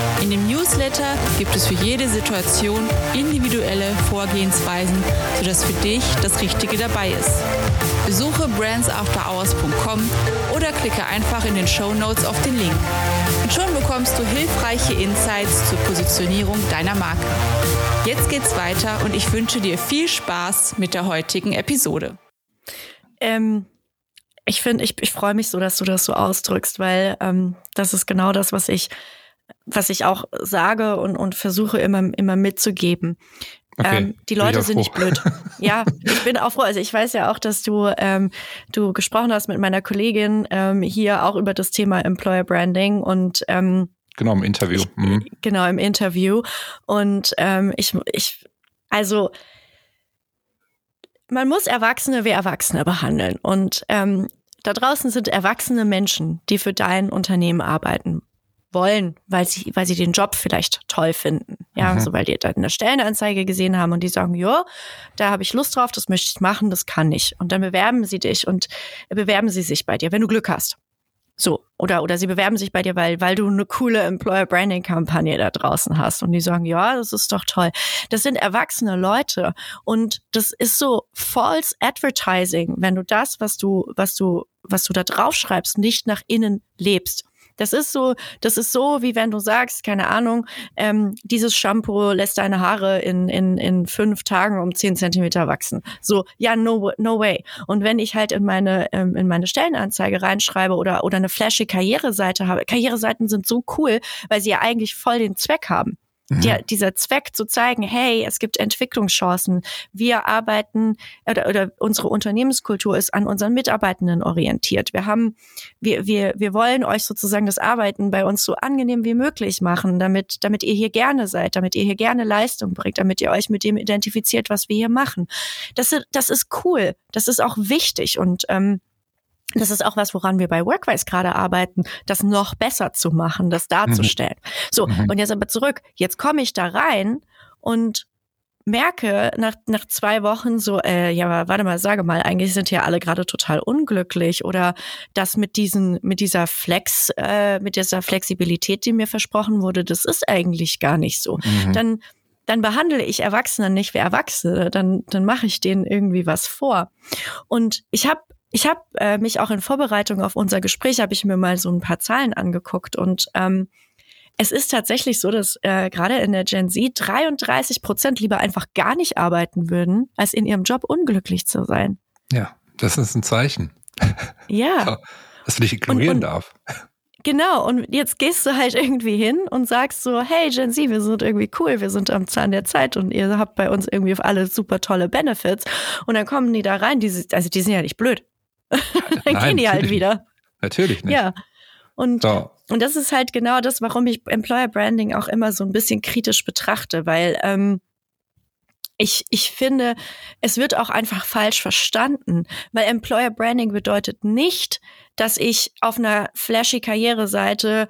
In dem Newsletter gibt es für jede Situation individuelle Vorgehensweisen, sodass für dich das Richtige dabei ist. Besuche brandsafterhours.com oder klicke einfach in den Show Notes auf den Link. Und schon bekommst du hilfreiche Insights zur Positionierung deiner Marke. Jetzt geht's weiter und ich wünsche dir viel Spaß mit der heutigen Episode. Ähm, ich finde, ich, ich freue mich so, dass du das so ausdrückst, weil ähm, das ist genau das, was ich, was ich auch sage und, und versuche immer, immer mitzugeben. Okay. Ähm, die Leute sind nicht blöd. Ja, ich bin auch froh. Also ich weiß ja auch, dass du ähm, du gesprochen hast mit meiner Kollegin ähm, hier auch über das Thema Employer Branding und ähm, genau im Interview. Mhm. Genau im Interview und ähm, ich ich also man muss Erwachsene wie Erwachsene behandeln und ähm, da draußen sind erwachsene Menschen, die für dein Unternehmen arbeiten wollen, weil sie, weil sie den Job vielleicht toll finden. Ja, mhm. so weil die dann eine Stellenanzeige gesehen haben und die sagen, ja, da habe ich Lust drauf, das möchte ich machen, das kann ich. Und dann bewerben sie dich und bewerben sie sich bei dir, wenn du Glück hast. So, oder, oder sie bewerben sich bei dir, weil, weil du eine coole Employer Branding Kampagne da draußen hast und die sagen, ja, das ist doch toll. Das sind erwachsene Leute und das ist so false advertising, wenn du das, was du, was du, was du da draufschreibst, nicht nach innen lebst. Das ist so, das ist so, wie wenn du sagst, keine Ahnung, ähm, dieses Shampoo lässt deine Haare in, in, in fünf Tagen um zehn Zentimeter wachsen. So, ja, no, no way. Und wenn ich halt in meine, ähm, in meine Stellenanzeige reinschreibe oder, oder eine flashy Karriereseite habe, Karriereseiten sind so cool, weil sie ja eigentlich voll den Zweck haben. Mhm. Der, dieser Zweck zu zeigen, hey, es gibt Entwicklungschancen. Wir arbeiten oder, oder unsere Unternehmenskultur ist an unseren Mitarbeitenden orientiert. Wir haben, wir, wir, wir wollen euch sozusagen das Arbeiten bei uns so angenehm wie möglich machen, damit, damit ihr hier gerne seid, damit ihr hier gerne Leistung bringt, damit ihr euch mit dem identifiziert, was wir hier machen. Das, das ist cool. Das ist auch wichtig und ähm, das ist auch was, woran wir bei Workwise gerade arbeiten, das noch besser zu machen, das darzustellen. Mhm. So, mhm. und jetzt aber zurück. Jetzt komme ich da rein und merke nach, nach zwei Wochen so, äh, ja, warte mal, sage mal, eigentlich sind ja alle gerade total unglücklich oder das mit diesen, mit dieser Flex, äh, mit dieser Flexibilität, die mir versprochen wurde, das ist eigentlich gar nicht so. Mhm. Dann dann behandle ich Erwachsene nicht wie Erwachsene, dann, dann mache ich denen irgendwie was vor. Und ich habe ich habe äh, mich auch in Vorbereitung auf unser Gespräch, habe ich mir mal so ein paar Zahlen angeguckt und ähm, es ist tatsächlich so, dass äh, gerade in der Gen Z 33 Prozent lieber einfach gar nicht arbeiten würden, als in ihrem Job unglücklich zu sein. Ja, das ist ein Zeichen. Ja. Dass du dich ignorieren und, und, darf. Genau, und jetzt gehst du halt irgendwie hin und sagst so, hey Gen Z, wir sind irgendwie cool, wir sind am Zahn der Zeit und ihr habt bei uns irgendwie auf alle super tolle Benefits. Und dann kommen die da rein, die, also die sind ja nicht blöd. dann Nein, gehen die halt wieder. Natürlich nicht. Ja. Und, so. und das ist halt genau das, warum ich Employer Branding auch immer so ein bisschen kritisch betrachte, weil ähm, ich, ich finde, es wird auch einfach falsch verstanden, weil Employer Branding bedeutet nicht, dass ich auf einer flashy Karriereseite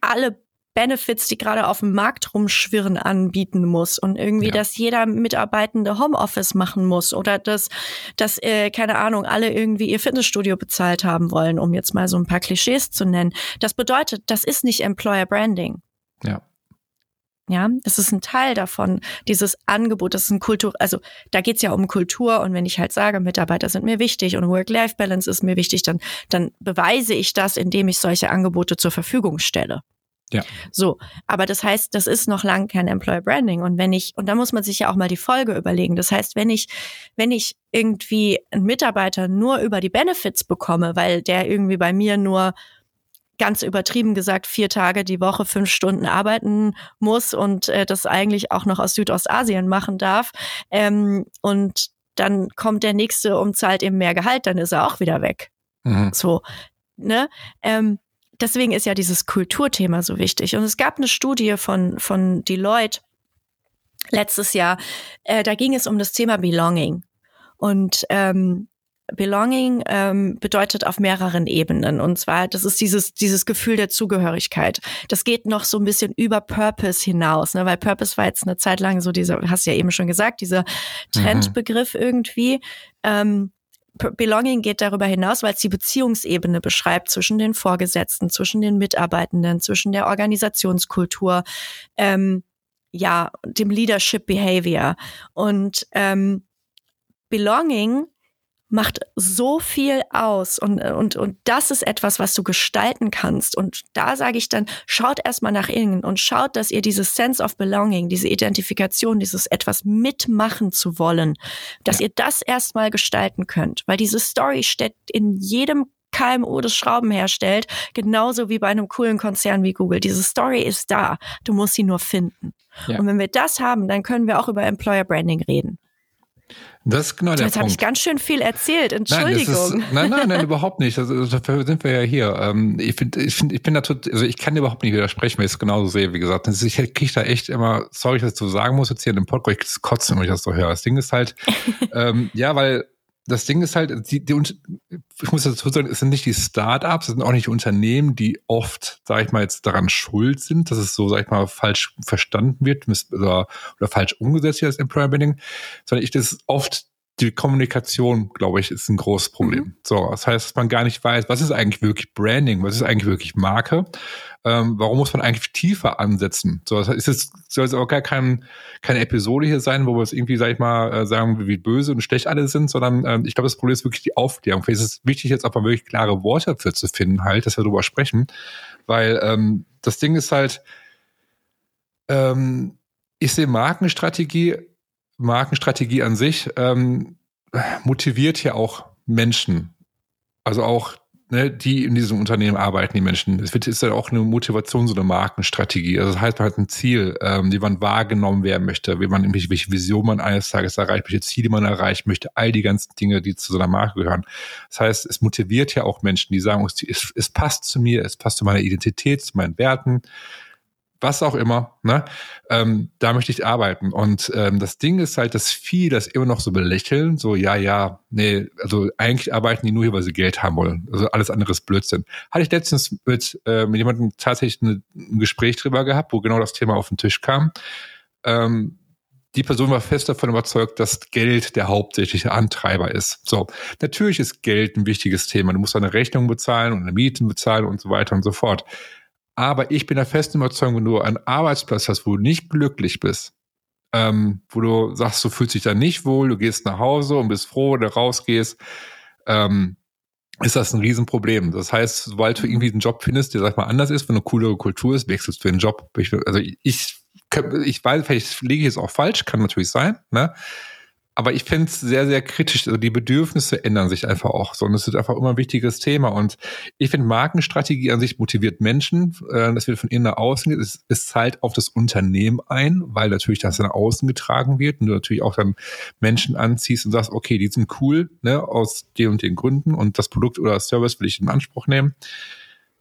alle Benefits, die gerade auf dem Markt rumschwirren, anbieten muss und irgendwie, ja. dass jeder Mitarbeitende Homeoffice machen muss oder dass, dass äh, keine Ahnung, alle irgendwie ihr Fitnessstudio bezahlt haben wollen, um jetzt mal so ein paar Klischees zu nennen. Das bedeutet, das ist nicht Employer Branding. Ja. Ja, das ist ein Teil davon, dieses Angebot, das ist ein Kultur, also da geht's ja um Kultur und wenn ich halt sage, Mitarbeiter sind mir wichtig und Work-Life-Balance ist mir wichtig, dann, dann beweise ich das, indem ich solche Angebote zur Verfügung stelle. Ja. So, aber das heißt, das ist noch lang kein Employer Branding. Und wenn ich, und da muss man sich ja auch mal die Folge überlegen. Das heißt, wenn ich, wenn ich irgendwie einen Mitarbeiter nur über die Benefits bekomme, weil der irgendwie bei mir nur ganz übertrieben gesagt vier Tage die Woche fünf Stunden arbeiten muss und äh, das eigentlich auch noch aus Südostasien machen darf. Ähm, und dann kommt der nächste und zahlt ihm mehr Gehalt, dann ist er auch wieder weg. Mhm. So, ne? Ähm, deswegen ist ja dieses Kulturthema so wichtig. Und es gab eine Studie von, von Deloitte letztes Jahr, äh, da ging es um das Thema Belonging. Und ähm, Belonging ähm, bedeutet auf mehreren Ebenen. Und zwar, das ist dieses, dieses Gefühl der Zugehörigkeit. Das geht noch so ein bisschen über Purpose hinaus, ne? weil Purpose war jetzt eine Zeit lang so dieser, hast du ja eben schon gesagt, dieser mhm. Trendbegriff mhm. irgendwie. Ähm, Belonging geht darüber hinaus, weil es die Beziehungsebene beschreibt zwischen den Vorgesetzten, zwischen den Mitarbeitenden, zwischen der Organisationskultur, ähm, ja, dem Leadership Behavior. Und ähm, Belonging macht so viel aus und, und, und das ist etwas, was du gestalten kannst. Und da sage ich dann, schaut erstmal nach innen und schaut, dass ihr dieses Sense of Belonging, diese Identifikation, dieses etwas mitmachen zu wollen, dass ja. ihr das erstmal gestalten könnt. Weil diese Story steckt in jedem KMU das Schrauben herstellt, genauso wie bei einem coolen Konzern wie Google. Diese Story ist da. Du musst sie nur finden. Ja. Und wenn wir das haben, dann können wir auch über Employer Branding reden. Das genau der Jetzt habe ich ganz schön viel erzählt. Entschuldigung. Nein, ist, nein, nein, nein, überhaupt nicht. Also, dafür sind wir ja hier. Ähm, ich finde, ich finde, ich bin da also ich kann überhaupt nicht widersprechen, weil ich es genauso sehe, wie gesagt. Ich kriege da echt immer, sorry, dass ich das so sagen muss jetzt hier in dem Podcast, ich kotzen, wenn ich das so höre. Das Ding ist halt, ähm, ja, weil das Ding ist halt, die, die, ich muss dazu sagen, es sind nicht die Startups, es sind auch nicht die Unternehmen, die oft, sage ich mal, jetzt daran schuld sind, dass es so, sage ich mal, falsch verstanden wird oder, oder falsch umgesetzt wird als Employer Branding, sondern ich das ist oft die Kommunikation, glaube ich, ist ein großes Problem. Mhm. So, das heißt, dass man gar nicht weiß, was ist eigentlich wirklich Branding, was ist eigentlich wirklich Marke, ähm, warum muss man eigentlich tiefer ansetzen? So, das heißt, es soll es auch gar kein, keine Episode hier sein, wo wir es irgendwie, sag ich mal, äh, sagen, wie böse und schlecht alle sind, sondern ähm, ich glaube, das Problem ist wirklich die Aufklärung. Vielleicht ist es wichtig, jetzt aber wirklich klare Worte dafür zu finden, halt, dass wir darüber sprechen, weil ähm, das Ding ist halt, ähm, ich sehe Markenstrategie Markenstrategie an sich ähm, motiviert ja auch Menschen. Also auch, ne, die in diesem Unternehmen arbeiten, die Menschen. Es wird, ist ja auch eine Motivation, so eine Markenstrategie. Also das heißt, man hat ein Ziel, ähm, wie man wahrgenommen werden möchte, wie man welche Vision man eines Tages erreicht, welche Ziele man erreichen möchte, all die ganzen Dinge, die zu so einer Marke gehören. Das heißt, es motiviert ja auch Menschen, die sagen, es, es passt zu mir, es passt zu meiner Identität, zu meinen Werten was auch immer, ne? Ähm, da möchte ich arbeiten. Und ähm, das Ding ist halt, dass viele das immer noch so belächeln, so, ja, ja, nee, also eigentlich arbeiten die nur hier, weil sie Geld haben wollen. Also alles andere ist Blödsinn. Hatte ich letztens mit, äh, mit jemandem tatsächlich eine, ein Gespräch drüber gehabt, wo genau das Thema auf den Tisch kam. Ähm, die Person war fest davon überzeugt, dass Geld der hauptsächliche Antreiber ist. So, natürlich ist Geld ein wichtiges Thema. Du musst deine Rechnung bezahlen und eine Miete bezahlen und so weiter und so fort. Aber ich bin der festen Überzeugung, wenn du einen Arbeitsplatz hast, wo du nicht glücklich bist, ähm, wo du sagst, du fühlst dich da nicht wohl, du gehst nach Hause und bist froh, du rausgehst, ähm, ist das ein Riesenproblem. Das heißt, sobald du irgendwie einen Job findest, der, sag mal, anders ist, wenn eine coolere Kultur ist, wechselst du den Job. Also ich, ich weiß, vielleicht liege ich jetzt auch falsch, kann natürlich sein, ne? Aber ich finde es sehr, sehr kritisch. Also die Bedürfnisse ändern sich einfach auch so. Und es ist einfach immer ein wichtiges Thema. Und ich finde, Markenstrategie an sich motiviert Menschen. Äh, das wird von innen nach außen geht. Es, es zahlt auf das Unternehmen ein, weil natürlich das nach außen getragen wird und du natürlich auch dann Menschen anziehst und sagst, okay, die sind cool, ne, aus den und den Gründen und das Produkt oder das Service will ich in Anspruch nehmen.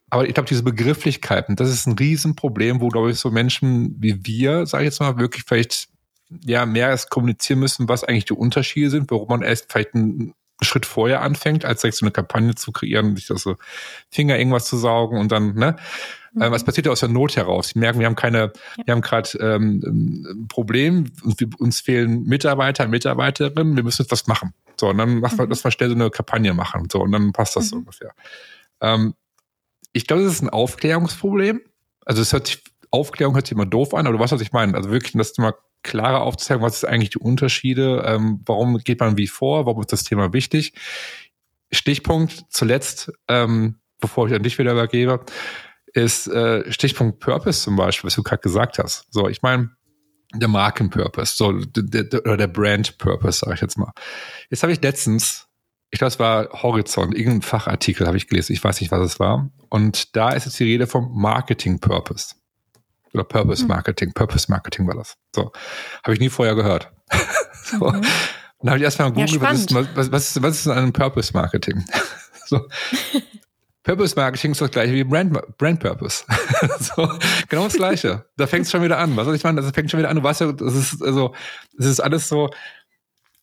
Aber ich glaube, diese Begrifflichkeiten, das ist ein Riesenproblem, wo, glaube ich, so Menschen wie wir, sage ich jetzt mal, wirklich vielleicht ja mehr erst kommunizieren müssen, was eigentlich die Unterschiede sind, warum man erst vielleicht einen Schritt vorher anfängt, als direkt so eine Kampagne zu kreieren, sich das so Finger irgendwas zu saugen und dann, ne? Mhm. Äh, was passiert ja aus der Not heraus? Sie merken, wir haben keine, ja. wir haben gerade ähm, ein Problem, uns fehlen Mitarbeiter, Mitarbeiterinnen, wir müssen jetzt was machen. So, und dann wir, mhm. lass mal schnell so eine Kampagne machen. So, und dann passt das mhm. so ungefähr. Ähm, ich glaube, das ist ein Aufklärungsproblem. Also es hört sich, Aufklärung hört sich immer doof an, aber du weißt, was ich meine. Also wirklich, dass du mal klarer aufzuzeigen, was ist eigentlich die Unterschiede, ähm, warum geht man wie vor, warum ist das Thema wichtig. Stichpunkt zuletzt, ähm, bevor ich an dich wieder übergebe, ist äh, Stichpunkt Purpose zum Beispiel, was du gerade gesagt hast. So, ich meine, der Markenpurpose, so der, der, oder der Brand Purpose, sage ich jetzt mal. Jetzt habe ich letztens, ich glaube, es war Horizont, irgendein Fachartikel habe ich gelesen, ich weiß nicht, was es war. Und da ist jetzt die Rede vom Marketing Purpose. Oder Purpose hm. Marketing. Mhm. Purpose Marketing war das. So. Habe ich nie vorher gehört. so. Mhm. Dann habe ich erstmal gegoogelt, ja, was, ist, was, was, ist, was ist ein Purpose Marketing? so. Purpose Marketing ist das gleiche wie Brand, Brand Purpose. so, genau das gleiche. Da fängt es schon wieder an. Was soll ich meine? Das fängt schon wieder an. Du weißt ja, das ist, also, das ist alles so,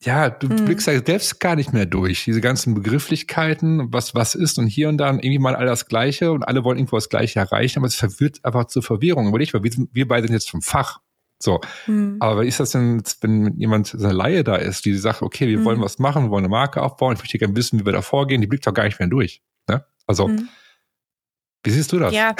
ja, du mhm. blickst ja selbst gar nicht mehr durch. Diese ganzen Begrifflichkeiten, was was ist und hier und da und irgendwie mal all das Gleiche und alle wollen irgendwo das Gleiche erreichen, aber es verwirrt einfach zur Verwirrung. Überleg mal, wir, sind, wir beide sind jetzt vom Fach. So. Mhm. Aber wie ist das denn, wenn jemand, so eine Laie da ist, die sagt, okay, wir mhm. wollen was machen, wir wollen eine Marke aufbauen, ich möchte gerne wissen, wie wir da vorgehen, die blickt doch gar nicht mehr durch. Ne? Also, mhm. Wie siehst du das? Ja,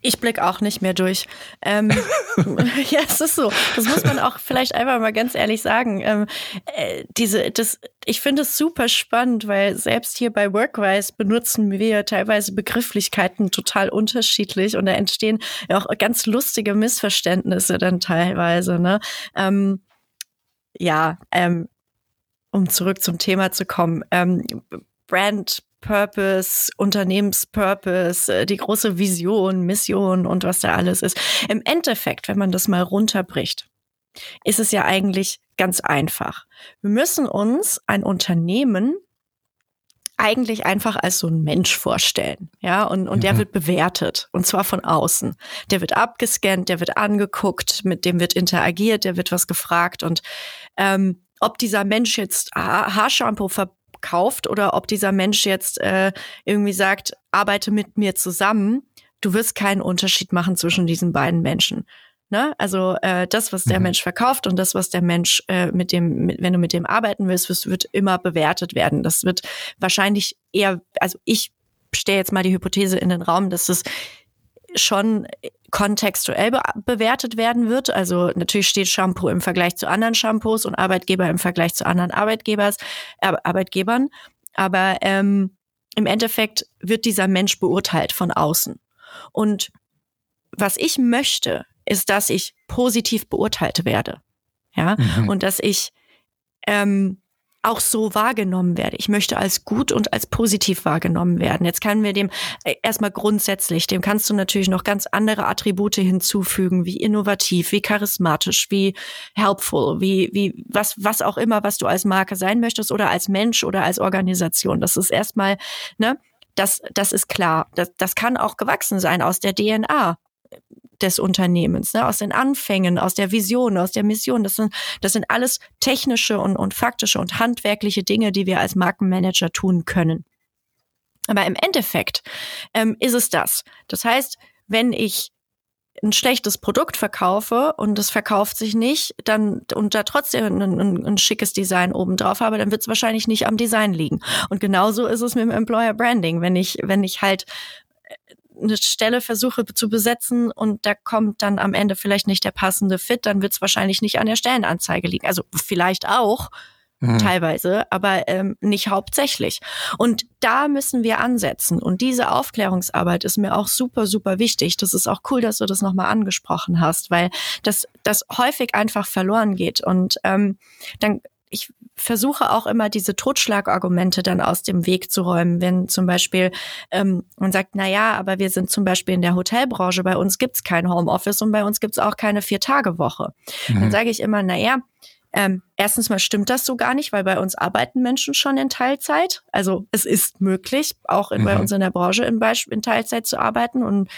ich blick auch nicht mehr durch. Ähm, ja, es ist so. Das muss man auch vielleicht einfach mal ganz ehrlich sagen. Ähm, äh, diese, das, ich finde es super spannend, weil selbst hier bei Workwise benutzen wir teilweise Begrifflichkeiten total unterschiedlich und da entstehen ja auch ganz lustige Missverständnisse dann teilweise. Ne? Ähm, ja, ähm, um zurück zum Thema zu kommen. Ähm, Brand Purpose, Unternehmenspurpose, äh, die große Vision, Mission und was da alles ist. Im Endeffekt, wenn man das mal runterbricht, ist es ja eigentlich ganz einfach. Wir müssen uns ein Unternehmen eigentlich einfach als so ein Mensch vorstellen. Ja, und, und mhm. der wird bewertet. Und zwar von außen. Der wird abgescannt, der wird angeguckt, mit dem wird interagiert, der wird was gefragt. Und ähm, ob dieser Mensch jetzt Haarshampoo ver kauft oder ob dieser Mensch jetzt äh, irgendwie sagt, arbeite mit mir zusammen, du wirst keinen Unterschied machen zwischen diesen beiden Menschen. Ne? Also äh, das, was der mhm. Mensch verkauft und das, was der Mensch äh, mit dem, mit, wenn du mit dem arbeiten willst, wirst, wird immer bewertet werden. Das wird wahrscheinlich eher, also ich stelle jetzt mal die Hypothese in den Raum, dass es schon kontextuell be bewertet werden wird. Also natürlich steht Shampoo im Vergleich zu anderen Shampoos und Arbeitgeber im Vergleich zu anderen Arbeitgebers, äh, Arbeitgebern. Aber ähm, im Endeffekt wird dieser Mensch beurteilt von außen. Und was ich möchte, ist, dass ich positiv beurteilt werde. Ja, mhm. und dass ich ähm, auch so wahrgenommen werde. Ich möchte als gut und als positiv wahrgenommen werden. Jetzt können wir dem äh, erstmal grundsätzlich, dem kannst du natürlich noch ganz andere Attribute hinzufügen, wie innovativ, wie charismatisch, wie helpful, wie, wie, was, was auch immer, was du als Marke sein möchtest oder als Mensch oder als Organisation. Das ist erstmal, ne, das, das ist klar. Das, das kann auch gewachsen sein aus der DNA des Unternehmens, ne, aus den Anfängen, aus der Vision, aus der Mission. Das sind, das sind alles technische und, und faktische und handwerkliche Dinge, die wir als Markenmanager tun können. Aber im Endeffekt ähm, ist es das. Das heißt, wenn ich ein schlechtes Produkt verkaufe und es verkauft sich nicht, dann und da trotzdem ein, ein, ein schickes Design oben drauf habe, dann wird es wahrscheinlich nicht am Design liegen. Und genauso ist es mit dem Employer Branding. Wenn ich, wenn ich halt eine Stelle versuche zu besetzen und da kommt dann am Ende vielleicht nicht der passende Fit, dann wird es wahrscheinlich nicht an der Stellenanzeige liegen. Also vielleicht auch, mhm. teilweise, aber ähm, nicht hauptsächlich. Und da müssen wir ansetzen. Und diese Aufklärungsarbeit ist mir auch super, super wichtig. Das ist auch cool, dass du das nochmal angesprochen hast, weil das, das häufig einfach verloren geht. Und ähm, dann ich versuche auch immer diese Totschlagargumente dann aus dem Weg zu räumen, wenn zum Beispiel ähm, man sagt, na ja, aber wir sind zum Beispiel in der Hotelbranche, bei uns gibt's kein Homeoffice und bei uns gibt's auch keine Vier-Tage-Woche. Mhm. Dann sage ich immer, na ja, ähm, erstens mal stimmt das so gar nicht, weil bei uns arbeiten Menschen schon in Teilzeit. Also es ist möglich, auch in, mhm. bei uns in der Branche in, Beispiel in Teilzeit zu arbeiten und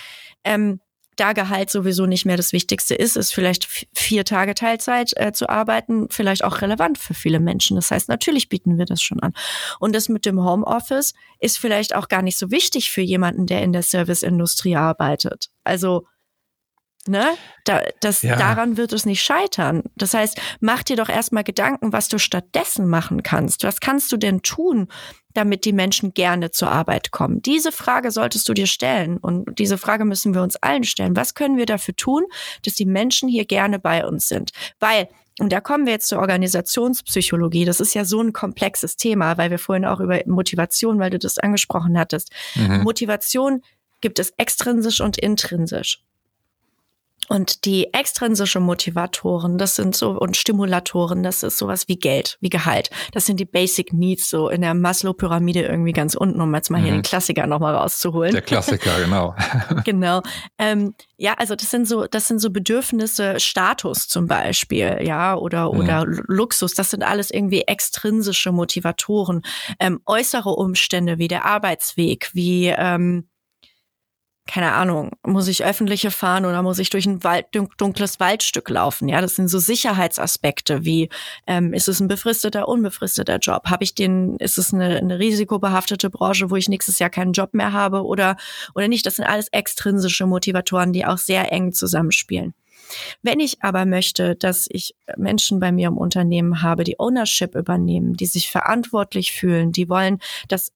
ähm, da Gehalt sowieso nicht mehr das Wichtigste ist, ist vielleicht vier Tage Teilzeit äh, zu arbeiten, vielleicht auch relevant für viele Menschen. Das heißt, natürlich bieten wir das schon an. Und das mit dem Homeoffice ist vielleicht auch gar nicht so wichtig für jemanden, der in der Serviceindustrie arbeitet. Also Ne? Da, das, ja. Daran wird es nicht scheitern. Das heißt, mach dir doch erstmal Gedanken, was du stattdessen machen kannst. Was kannst du denn tun, damit die Menschen gerne zur Arbeit kommen? Diese Frage solltest du dir stellen. Und diese Frage müssen wir uns allen stellen. Was können wir dafür tun, dass die Menschen hier gerne bei uns sind? Weil und da kommen wir jetzt zur Organisationspsychologie. Das ist ja so ein komplexes Thema, weil wir vorhin auch über Motivation, weil du das angesprochen hattest. Mhm. Motivation gibt es extrinsisch und intrinsisch. Und die extrinsische Motivatoren, das sind so, und Stimulatoren, das ist sowas wie Geld, wie Gehalt. Das sind die Basic Needs, so in der Maslow-Pyramide irgendwie ganz unten, um jetzt mal mhm. hier den Klassiker nochmal rauszuholen. Der Klassiker, genau. genau. Ähm, ja, also das sind so, das sind so Bedürfnisse, Status zum Beispiel, ja, oder, mhm. oder Luxus. Das sind alles irgendwie extrinsische Motivatoren. Ähm, äußere Umstände wie der Arbeitsweg, wie, ähm, keine Ahnung, muss ich öffentliche fahren oder muss ich durch ein Wald, dunkles Waldstück laufen? Ja, das sind so Sicherheitsaspekte wie ähm, ist es ein befristeter, unbefristeter Job? Habe ich den, ist es eine, eine risikobehaftete Branche, wo ich nächstes Jahr keinen Job mehr habe oder oder nicht? Das sind alles extrinsische Motivatoren, die auch sehr eng zusammenspielen. Wenn ich aber möchte, dass ich Menschen bei mir im Unternehmen habe, die Ownership übernehmen, die sich verantwortlich fühlen, die wollen, dass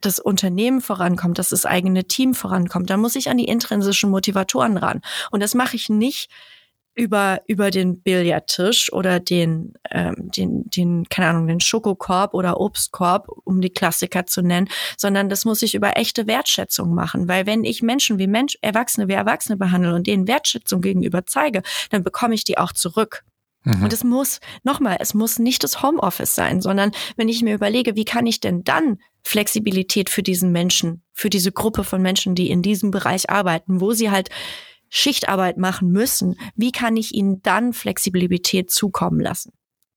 das Unternehmen vorankommt, dass das eigene Team vorankommt, dann muss ich an die intrinsischen Motivatoren ran. Und das mache ich nicht über über den Billardtisch oder den ähm, den den keine Ahnung den Schokokorb oder Obstkorb um die Klassiker zu nennen, sondern das muss ich über echte Wertschätzung machen, weil wenn ich Menschen wie Mensch Erwachsene wie Erwachsene behandle und denen Wertschätzung gegenüber zeige, dann bekomme ich die auch zurück. Mhm. Und es muss, nochmal, es muss nicht das Homeoffice sein, sondern wenn ich mir überlege, wie kann ich denn dann Flexibilität für diesen Menschen, für diese Gruppe von Menschen, die in diesem Bereich arbeiten, wo sie halt Schichtarbeit machen müssen, wie kann ich ihnen dann Flexibilität zukommen lassen?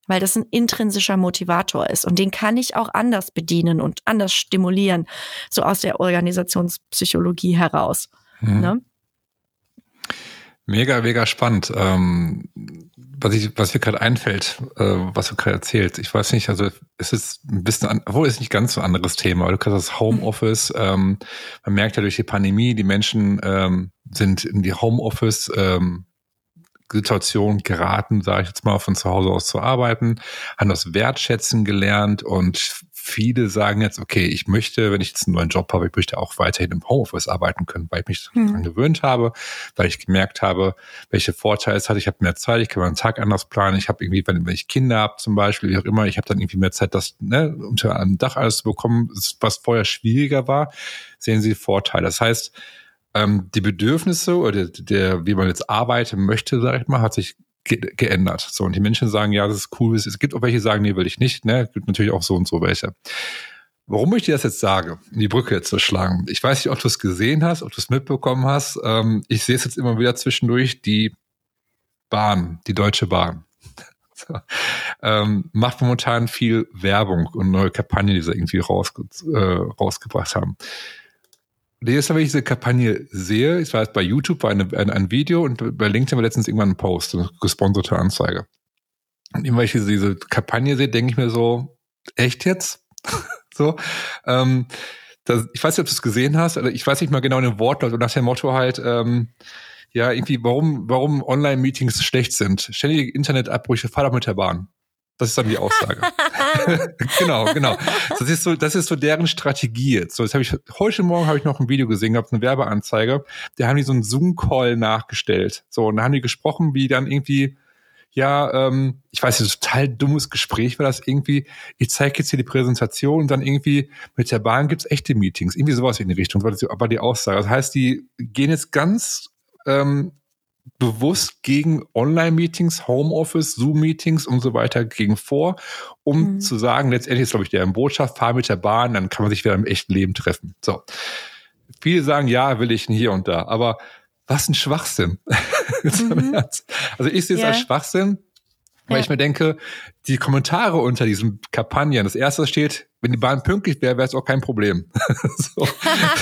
Weil das ein intrinsischer Motivator ist und den kann ich auch anders bedienen und anders stimulieren, so aus der Organisationspsychologie heraus. Mhm. Ne? Mega, mega spannend. Ähm, was, ich, was mir gerade einfällt, äh, was du gerade erzählst, ich weiß nicht, also es ist ein bisschen, an, obwohl es nicht ganz so ein anderes Thema, aber du kannst das Homeoffice, ähm, man merkt ja durch die Pandemie, die Menschen ähm, sind in die Homeoffice ähm, Situation geraten, sage ich jetzt mal, von zu Hause aus zu arbeiten, haben das Wertschätzen gelernt und viele sagen jetzt, okay, ich möchte, wenn ich jetzt einen neuen Job habe, ich möchte auch weiterhin im Homeoffice arbeiten können, weil ich mich mhm. daran gewöhnt habe, weil ich gemerkt habe, welche Vorteile es hat. Ich habe mehr Zeit, ich kann meinen Tag anders planen. Ich habe irgendwie, wenn, ich Kinder habe zum Beispiel, wie auch immer, ich habe dann irgendwie mehr Zeit, das ne, unter einem Dach alles zu bekommen, was vorher schwieriger war, sehen Sie Vorteile. Das heißt, ähm, die Bedürfnisse oder der, der, wie man jetzt arbeiten möchte, sage ich mal, hat sich ge geändert. So, und die Menschen sagen, ja, das ist cool. Es gibt auch welche, die sagen, nee, will ich nicht. Ne? Gibt natürlich auch so und so welche. Warum ich dir das jetzt sage, die Brücke jetzt zu schlagen, ich weiß nicht, ob du es gesehen hast, ob du es mitbekommen hast. Ähm, ich sehe es jetzt immer wieder zwischendurch, die Bahn, die Deutsche Bahn. so, ähm, macht momentan viel Werbung und neue Kampagnen, die sie irgendwie rausge äh, rausgebracht haben Mal, wenn ich diese Kampagne sehe, ich jetzt bei YouTube, war eine, ein, ein Video und bei LinkedIn war letztens irgendwann ein Post, eine gesponserte Anzeige. Und immer, wenn ich diese Kampagne sehe, denke ich mir so, echt jetzt? so, ähm, das, ich weiß nicht, ob du es gesehen hast, oder ich weiß nicht mal genau den Wortlaut und nach dem Motto halt, ähm, ja, irgendwie, warum, warum Online-Meetings schlecht sind. Ständige Internetabbrüche, fahr doch mit der Bahn. Das ist dann die Aussage. genau, genau. Das ist so, das ist so deren Strategie jetzt. So, jetzt habe ich heute Morgen habe ich noch ein Video gesehen, gehabt, eine Werbeanzeige. Da haben die so einen Zoom-Call nachgestellt. So, und da haben die gesprochen, wie dann irgendwie, ja, ähm, ich weiß nicht, total dummes Gespräch war das irgendwie. Ich zeige jetzt hier die Präsentation und dann irgendwie mit der Bahn gibt's echte Meetings. Irgendwie sowas in die Richtung, war, war die Aussage. Das heißt, die gehen jetzt ganz ähm, bewusst gegen Online-Meetings, Homeoffice, Zoom-Meetings und so weiter gegen vor, um mhm. zu sagen, letztendlich ist, glaube ich, der Botschaft, fahr mit der Bahn, dann kann man sich wieder im echten Leben treffen. So. Viele sagen, ja, will ich hier und da, aber was ein Schwachsinn. Mhm. also ich sehe es yeah. als Schwachsinn, weil ja. ich mir denke, die Kommentare unter diesen Kampagnen, das erste steht, wenn die Bahn pünktlich wäre, wäre es auch kein Problem. so.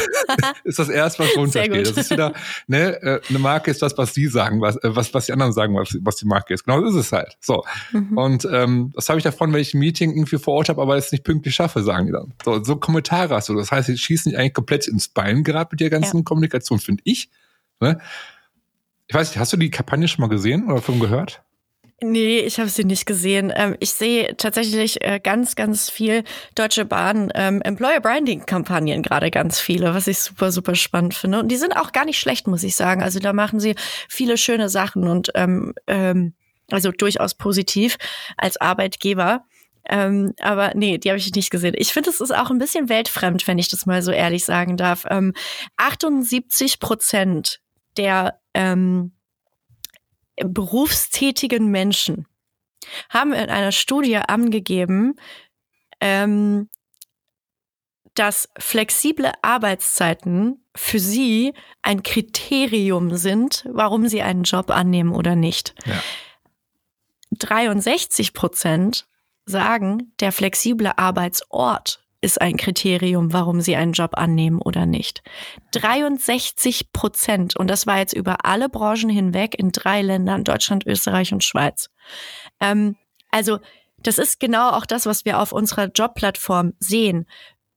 ist das erste, was drunter steht. Das ist wieder, ne, äh, eine Marke ist das, was sie sagen, was, äh, was, was die anderen sagen, was, was die Marke ist. Genau, das ist es halt. So. Mhm. Und ähm, das habe ich davon, wenn ich ein Meeting irgendwie vor Ort habe, aber es nicht pünktlich schaffe, sagen die dann. So, so Kommentare hast du. Das heißt, sie schießen dich eigentlich komplett ins Bein gerade mit der ganzen ja. Kommunikation, finde ich. Ne? Ich weiß nicht, hast du die Kampagne schon mal gesehen oder davon gehört? Nee, ich habe sie nicht gesehen. Ähm, ich sehe tatsächlich äh, ganz, ganz viel Deutsche Bahn ähm, Employer Branding Kampagnen gerade ganz viele, was ich super, super spannend finde. Und die sind auch gar nicht schlecht, muss ich sagen. Also da machen sie viele schöne Sachen und ähm, ähm, also durchaus positiv als Arbeitgeber. Ähm, aber nee, die habe ich nicht gesehen. Ich finde, es ist auch ein bisschen weltfremd, wenn ich das mal so ehrlich sagen darf. Ähm, 78 Prozent der ähm, berufstätigen Menschen haben in einer Studie angegeben, ähm, dass flexible Arbeitszeiten für sie ein Kriterium sind, warum sie einen Job annehmen oder nicht. Ja. 63 Prozent sagen, der flexible Arbeitsort ist ein Kriterium, warum sie einen Job annehmen oder nicht. 63 Prozent. Und das war jetzt über alle Branchen hinweg in drei Ländern, Deutschland, Österreich und Schweiz. Ähm, also, das ist genau auch das, was wir auf unserer Jobplattform sehen.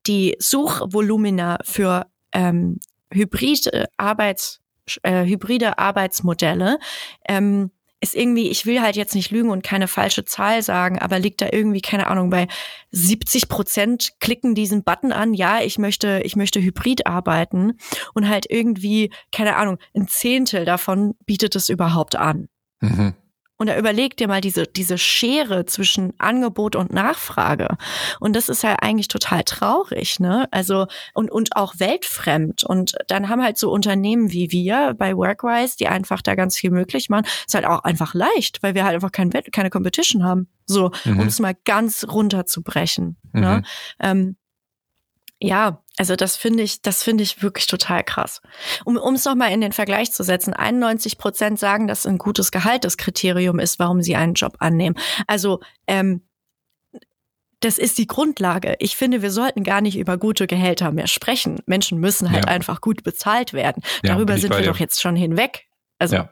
Die Suchvolumina für ähm, hybride Arbeits, äh, hybride Arbeitsmodelle ähm, ist irgendwie, ich will halt jetzt nicht lügen und keine falsche Zahl sagen, aber liegt da irgendwie, keine Ahnung, bei 70 Prozent klicken diesen Button an, ja, ich möchte, ich möchte hybrid arbeiten und halt irgendwie, keine Ahnung, ein Zehntel davon bietet es überhaupt an. Mhm. Und da überleg dir mal diese, diese Schere zwischen Angebot und Nachfrage. Und das ist ja eigentlich total traurig, ne? Also, und, und auch weltfremd. Und dann haben halt so Unternehmen wie wir bei Workwise, die einfach da ganz viel möglich machen. Ist halt auch einfach leicht, weil wir halt einfach kein, keine Competition haben. So, mhm. um es mal ganz runterzubrechen. Ne? Mhm. Ne? Ähm, ja, also das finde ich, das finde ich wirklich total krass. Um es nochmal in den Vergleich zu setzen, 91 Prozent sagen, dass ein gutes Gehalt das Kriterium ist, warum sie einen Job annehmen. Also ähm, das ist die Grundlage. Ich finde, wir sollten gar nicht über gute Gehälter mehr sprechen. Menschen müssen halt ja. einfach gut bezahlt werden. Darüber ja, sind wir doch jetzt schon hinweg. Also ja.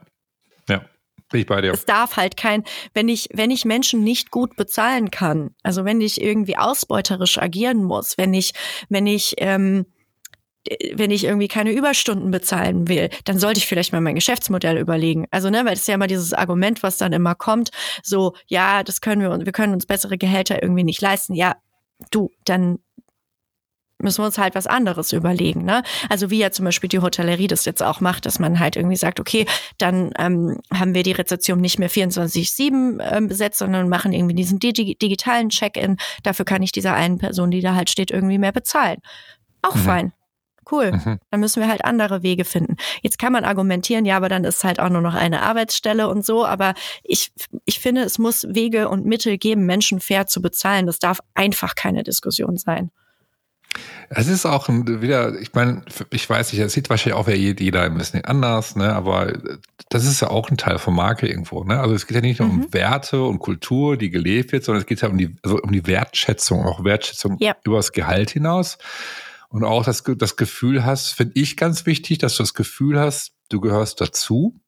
Bin ich bei dir. Es darf halt kein, wenn ich, wenn ich Menschen nicht gut bezahlen kann, also wenn ich irgendwie ausbeuterisch agieren muss, wenn ich, wenn ich ähm, wenn ich irgendwie keine Überstunden bezahlen will, dann sollte ich vielleicht mal mein Geschäftsmodell überlegen. Also, ne, weil das ist ja immer dieses Argument, was dann immer kommt, so, ja, das können wir wir können uns bessere Gehälter irgendwie nicht leisten. Ja, du, dann müssen wir uns halt was anderes überlegen. Ne? Also wie ja zum Beispiel die Hotellerie das jetzt auch macht, dass man halt irgendwie sagt, okay, dann ähm, haben wir die Rezeption nicht mehr 24-7 ähm, besetzt, sondern machen irgendwie diesen digi digitalen Check-in. Dafür kann ich dieser einen Person, die da halt steht, irgendwie mehr bezahlen. Auch mhm. fein. Cool. Mhm. Dann müssen wir halt andere Wege finden. Jetzt kann man argumentieren, ja, aber dann ist halt auch nur noch eine Arbeitsstelle und so. Aber ich, ich finde, es muss Wege und Mittel geben, Menschen fair zu bezahlen. Das darf einfach keine Diskussion sein. Es ist auch wieder, ich meine, ich weiß nicht, es sieht wahrscheinlich auch jeder ein bisschen anders, ne? aber das ist ja auch ein Teil von Marke irgendwo. Ne? Also es geht ja nicht nur mhm. um Werte und Kultur, die gelebt wird, sondern es geht ja um die, also um die Wertschätzung, auch Wertschätzung ja. über das Gehalt hinaus. Und auch das, das Gefühl hast, finde ich ganz wichtig, dass du das Gefühl hast, du gehörst dazu.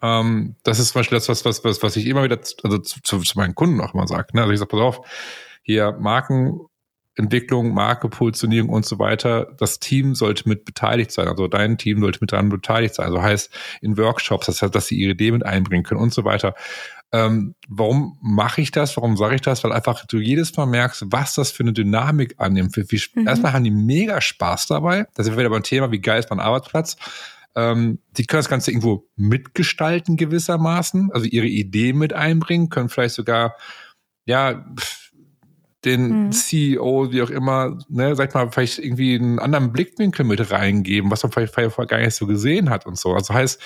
Ähm, das ist zum Beispiel das, was, was, was, was ich immer wieder also zu, zu, zu meinen Kunden auch immer sage. Ne? Also ich sage, pass auf, hier Marken Entwicklung, Marke, Positionierung und so weiter, das Team sollte mit beteiligt sein. Also dein Team sollte mit dran beteiligt sein. Also heißt in Workshops, das heißt, dass sie ihre Idee mit einbringen können und so weiter. Ähm, warum mache ich das? Warum sage ich das? Weil einfach du jedes Mal merkst, was das für eine Dynamik annimmt. Wie, mhm. Erstmal haben die mega Spaß dabei. Da sind wir wieder beim Thema, wie geil ist mein Arbeitsplatz. Ähm, die können das Ganze irgendwo mitgestalten gewissermaßen, also ihre Idee mit einbringen, können vielleicht sogar, ja, pff, den mhm. CEO, wie auch immer, ne, sag ich mal, vielleicht irgendwie einen anderen Blickwinkel mit reingeben, was man vielleicht vorher gar nicht so gesehen hat und so. Also heißt,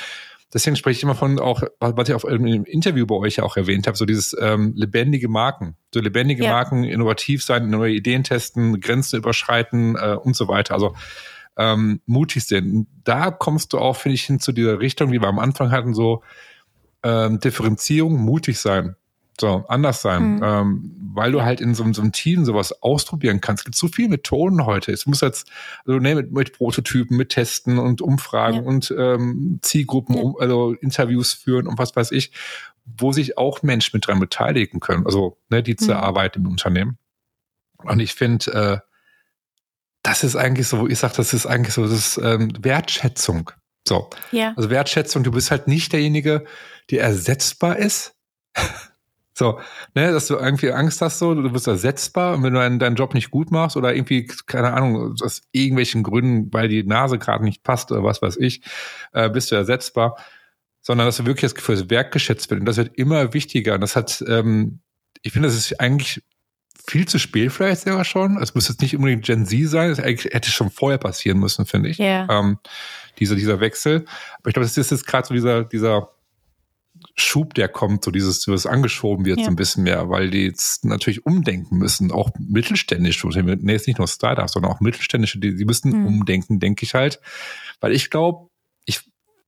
deswegen spreche ich immer von auch, was ich auch im Interview bei euch ja auch erwähnt habe, so dieses ähm, lebendige Marken. So lebendige ja. Marken, innovativ sein, neue Ideen testen, Grenzen überschreiten äh, und so weiter. Also ähm, mutig sind. Da kommst du auch, finde ich, hin zu dieser Richtung, wie wir am Anfang hatten, so ähm, Differenzierung, mutig sein. So, anders sein. Mhm. Ähm, weil du halt in so, so, einem Team sowas ausprobieren kannst. Es gibt so viele Methoden heute. Es muss jetzt, also ne, mit, mit Prototypen, mit Testen und Umfragen ja. und ähm, Zielgruppen, ja. um, also Interviews führen und was weiß ich, wo sich auch Menschen mit dran beteiligen können. Also, ne, die zur mhm. Arbeit im Unternehmen. Und ich finde, äh, das ist eigentlich so, ich sag, das ist eigentlich so, das ist ähm, Wertschätzung. So. Ja. Also Wertschätzung, du bist halt nicht derjenige, der ersetzbar ist. So, ne, dass du irgendwie Angst hast, so, du bist ersetzbar und wenn du deinen, deinen Job nicht gut machst oder irgendwie, keine Ahnung, aus irgendwelchen Gründen, weil die Nase gerade nicht passt oder was weiß ich, äh, bist du ersetzbar, sondern dass du wirklich das Gefühl das Werk geschätzt wird. Und das wird immer wichtiger. Und das hat, ähm, ich finde, das ist eigentlich viel zu spät vielleicht sogar schon. Es muss jetzt nicht unbedingt Gen Z sein, das hätte schon vorher passieren müssen, finde ich. Yeah. Ähm, dieser, dieser Wechsel. Aber ich glaube, das ist jetzt gerade so dieser, dieser Schub, der kommt, so dieses, was angeschoben wird, ja. so ein bisschen mehr, weil die jetzt natürlich umdenken müssen, auch mittelständische Unternehmen, nee, jetzt nicht nur Startups, sondern auch mittelständische, die, die müssen mhm. umdenken, denke ich halt. Weil ich glaube, ich,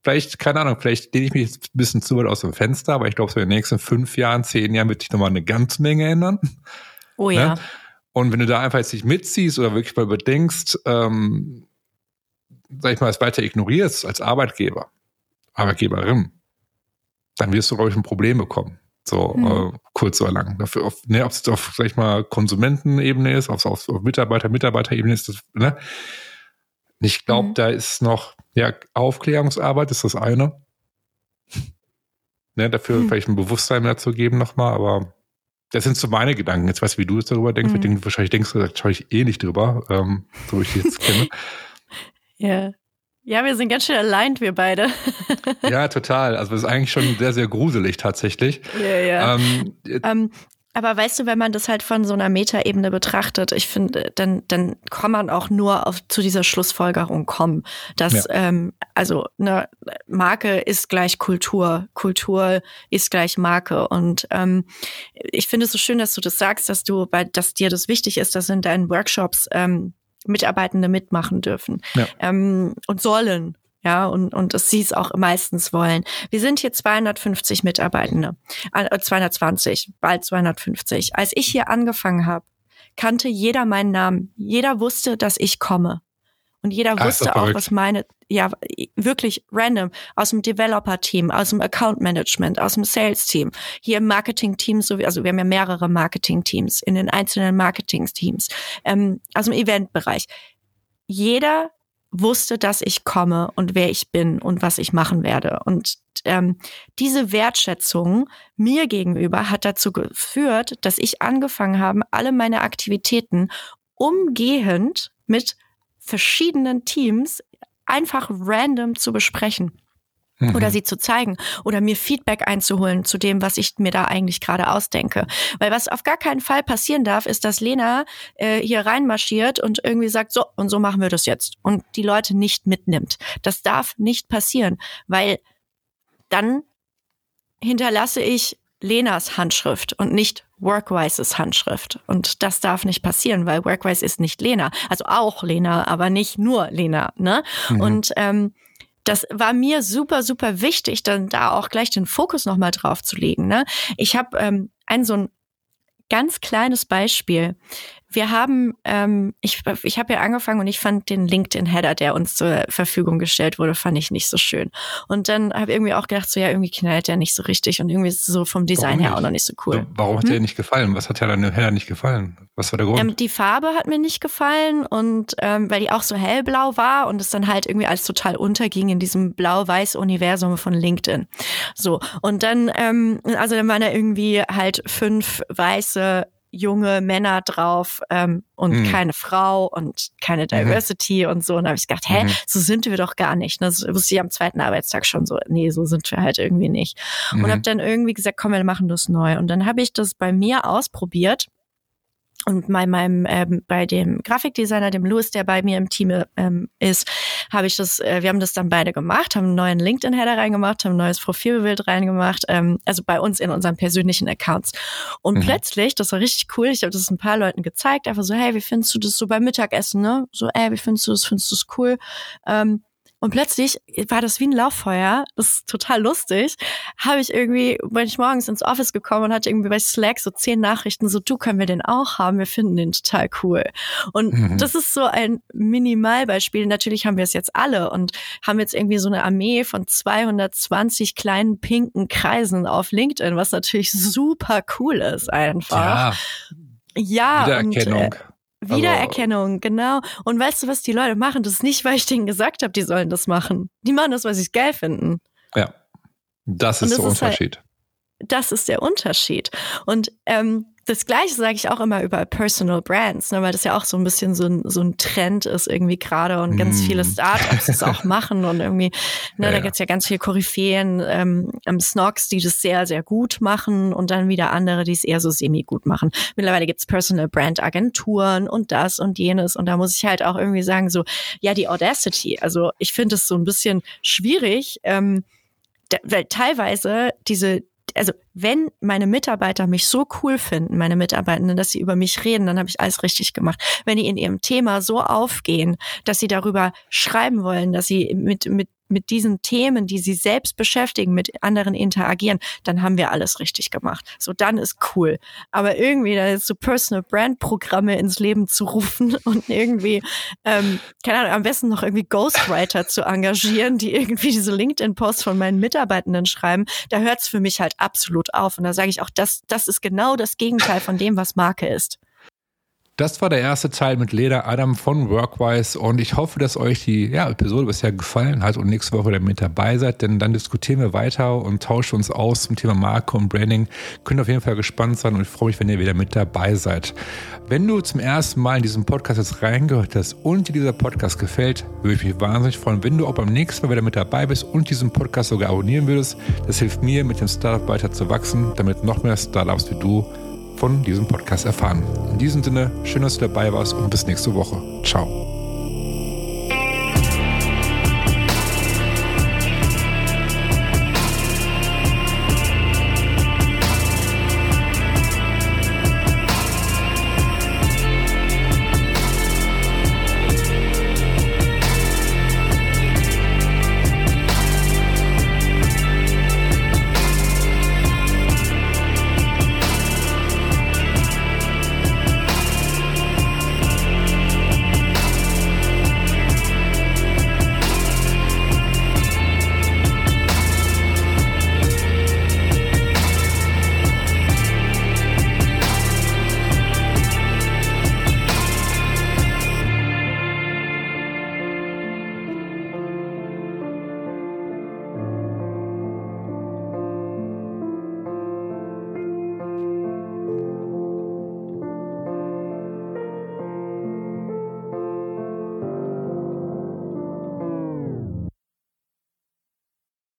vielleicht, keine Ahnung, vielleicht lehne ich mich jetzt ein bisschen zu weit aus dem Fenster, aber ich glaube, so in den nächsten fünf Jahren, zehn Jahren wird sich nochmal eine ganze Menge ändern. Oh ja. Ne? Und wenn du da einfach jetzt nicht mitziehst oder wirklich mal überdenkst, ähm, sag ich mal, es weiter ignorierst als Arbeitgeber, Arbeitgeberin, dann wirst du, glaube ich, ein Problem bekommen. So mhm. äh, kurz oder lang. Dafür auf, ne, ob es auf, sag ich mal, Konsumentenebene ist, ob es auf, auf Mitarbeiter, Mitarbeiterebene ist, das, ne? Ich glaube, mhm. da ist noch, ja, Aufklärungsarbeit ist das eine. ne, dafür mhm. vielleicht ein Bewusstsein mehr zu geben nochmal, aber das sind so meine Gedanken. Jetzt weiß ich, wie du darüber denkst. Mhm. Denke, wahrscheinlich denkst du wahrscheinlich eh nicht drüber, ähm, so wie ich jetzt kenne. ja. Ja, wir sind ganz schön aligned, wir beide. ja, total. Also das ist eigentlich schon sehr, sehr gruselig tatsächlich. Ja, ja. Ähm, ähm, aber weißt du, wenn man das halt von so einer Metaebene betrachtet, ich finde, dann, dann kann man auch nur auf, zu dieser Schlussfolgerung kommen, dass ja. ähm, also eine Marke ist gleich Kultur, Kultur ist gleich Marke. Und ähm, ich finde es so schön, dass du das sagst, dass du, bei, dass dir das wichtig ist, dass in deinen Workshops ähm, Mitarbeitende mitmachen dürfen ja. ähm, und sollen. Ja, und, und dass sie es auch meistens wollen. Wir sind hier 250 Mitarbeitende, äh, 220, bald 250. Als ich hier angefangen habe, kannte jeder meinen Namen. Jeder wusste, dass ich komme. Und jeder Ach, wusste auch, was meine, ja, wirklich random, aus dem Developer-Team, aus dem Account-Management, aus dem Sales-Team, hier im Marketing-Team, so wie, also wir haben ja mehrere Marketing-Teams in den einzelnen Marketing-Teams, ähm, aus dem Event-Bereich. Jeder wusste, dass ich komme und wer ich bin und was ich machen werde. Und ähm, diese Wertschätzung mir gegenüber hat dazu geführt, dass ich angefangen habe, alle meine Aktivitäten umgehend mit verschiedenen Teams einfach random zu besprechen mhm. oder sie zu zeigen oder mir Feedback einzuholen zu dem, was ich mir da eigentlich gerade ausdenke. Weil was auf gar keinen Fall passieren darf, ist, dass Lena äh, hier reinmarschiert und irgendwie sagt, so, und so machen wir das jetzt und die Leute nicht mitnimmt. Das darf nicht passieren, weil dann hinterlasse ich Lenas Handschrift und nicht Workwises Handschrift. Und das darf nicht passieren, weil Workwise ist nicht Lena. Also auch Lena, aber nicht nur Lena. Ne? Mhm. Und ähm, das war mir super, super wichtig, dann da auch gleich den Fokus nochmal drauf zu legen. Ne? Ich habe ähm, ein so ein ganz kleines Beispiel. Wir haben, ähm, ich, ich habe ja angefangen und ich fand den LinkedIn-Header, der uns zur Verfügung gestellt wurde, fand ich nicht so schön. Und dann habe ich irgendwie auch gedacht, so ja, irgendwie knallt der nicht so richtig und irgendwie ist es so vom Design her auch noch nicht so cool. Warum hat hm? der nicht gefallen? Was hat ja deinem Header nicht gefallen? Was war der Grund? Ähm, die Farbe hat mir nicht gefallen und ähm, weil die auch so hellblau war und es dann halt irgendwie alles total unterging in diesem blau-weiß-Universum von LinkedIn. So, und dann, ähm, also dann waren da irgendwie halt fünf weiße junge Männer drauf ähm, und mhm. keine Frau und keine mhm. Diversity mhm. und so. Und da habe ich gedacht, hä, mhm. so sind wir doch gar nicht. Das wusste ich am zweiten Arbeitstag schon so, nee, so sind wir halt irgendwie nicht. Und habe mhm. dann irgendwie gesagt, komm, wir machen das neu. Und dann habe ich das bei mir ausprobiert und bei meinem, ähm, bei dem Grafikdesigner, dem Louis, der bei mir im Team ähm, ist, habe ich das, äh, wir haben das dann beide gemacht, haben einen neuen LinkedIn-Header reingemacht, haben ein neues Profilbild reingemacht, ähm, also bei uns in unseren persönlichen Accounts. Und mhm. plötzlich, das war richtig cool, ich habe das ein paar Leuten gezeigt, einfach so, hey, wie findest du das so beim Mittagessen, ne? So, ey, wie findest du das, findest du das cool? Ähm, und plötzlich war das wie ein Lauffeuer, das ist total lustig, habe ich irgendwie, bin ich morgens ins Office gekommen und hatte irgendwie bei Slack so zehn Nachrichten, so du können wir den auch haben, wir finden den total cool. Und mhm. das ist so ein Minimalbeispiel. Natürlich haben wir es jetzt alle und haben jetzt irgendwie so eine Armee von 220 kleinen pinken Kreisen auf LinkedIn, was natürlich super cool ist einfach. Ja. Ja. Wiedererkennung. Und, äh, Wiedererkennung, also, genau. Und weißt du, was die Leute machen? Das ist nicht, weil ich denen gesagt habe, die sollen das machen. Die machen das, weil sie es geil finden. Ja, das ist das der ist Unterschied. Halt, das ist der Unterschied. Und ähm, das Gleiche sage ich auch immer über Personal Brands, ne, weil das ja auch so ein bisschen so ein, so ein Trend ist irgendwie gerade und ganz mm. viele Startups das auch machen und irgendwie, ne, ja, da gibt's ja ganz viele Koryphäen, ähm, Snogs, die das sehr, sehr gut machen und dann wieder andere, die es eher so semi-gut machen. Mittlerweile gibt's Personal Brand Agenturen und das und jenes und da muss ich halt auch irgendwie sagen, so, ja, die Audacity, also ich finde es so ein bisschen schwierig, ähm, weil teilweise diese also wenn meine Mitarbeiter mich so cool finden, meine Mitarbeitenden, dass sie über mich reden, dann habe ich alles richtig gemacht. Wenn die in ihrem Thema so aufgehen, dass sie darüber schreiben wollen, dass sie mit, mit mit diesen Themen, die sie selbst beschäftigen, mit anderen interagieren, dann haben wir alles richtig gemacht. So, dann ist cool. Aber irgendwie da jetzt so Personal Brand Programme ins Leben zu rufen und irgendwie, ähm, keine Ahnung, am besten noch irgendwie Ghostwriter zu engagieren, die irgendwie diese LinkedIn-Posts von meinen Mitarbeitenden schreiben, da hört es für mich halt absolut auf. Und da sage ich auch, das, das ist genau das Gegenteil von dem, was Marke ist. Das war der erste Teil mit Leda Adam von Workwise und ich hoffe, dass euch die ja, Episode bisher gefallen hat und nächste Woche wieder mit dabei seid, denn dann diskutieren wir weiter und tauschen uns aus zum Thema Marke und Branding. Könnt auf jeden Fall gespannt sein und ich freue mich, wenn ihr wieder mit dabei seid. Wenn du zum ersten Mal in diesen Podcast jetzt reingehört hast und dir dieser Podcast gefällt, würde ich mich wahnsinnig freuen, wenn du auch beim nächsten Mal wieder mit dabei bist und diesen Podcast sogar abonnieren würdest. Das hilft mir, mit dem Startup weiter zu wachsen, damit noch mehr Startups wie du von diesem Podcast erfahren. In diesem Sinne, schön, dass du dabei warst und bis nächste Woche. Ciao.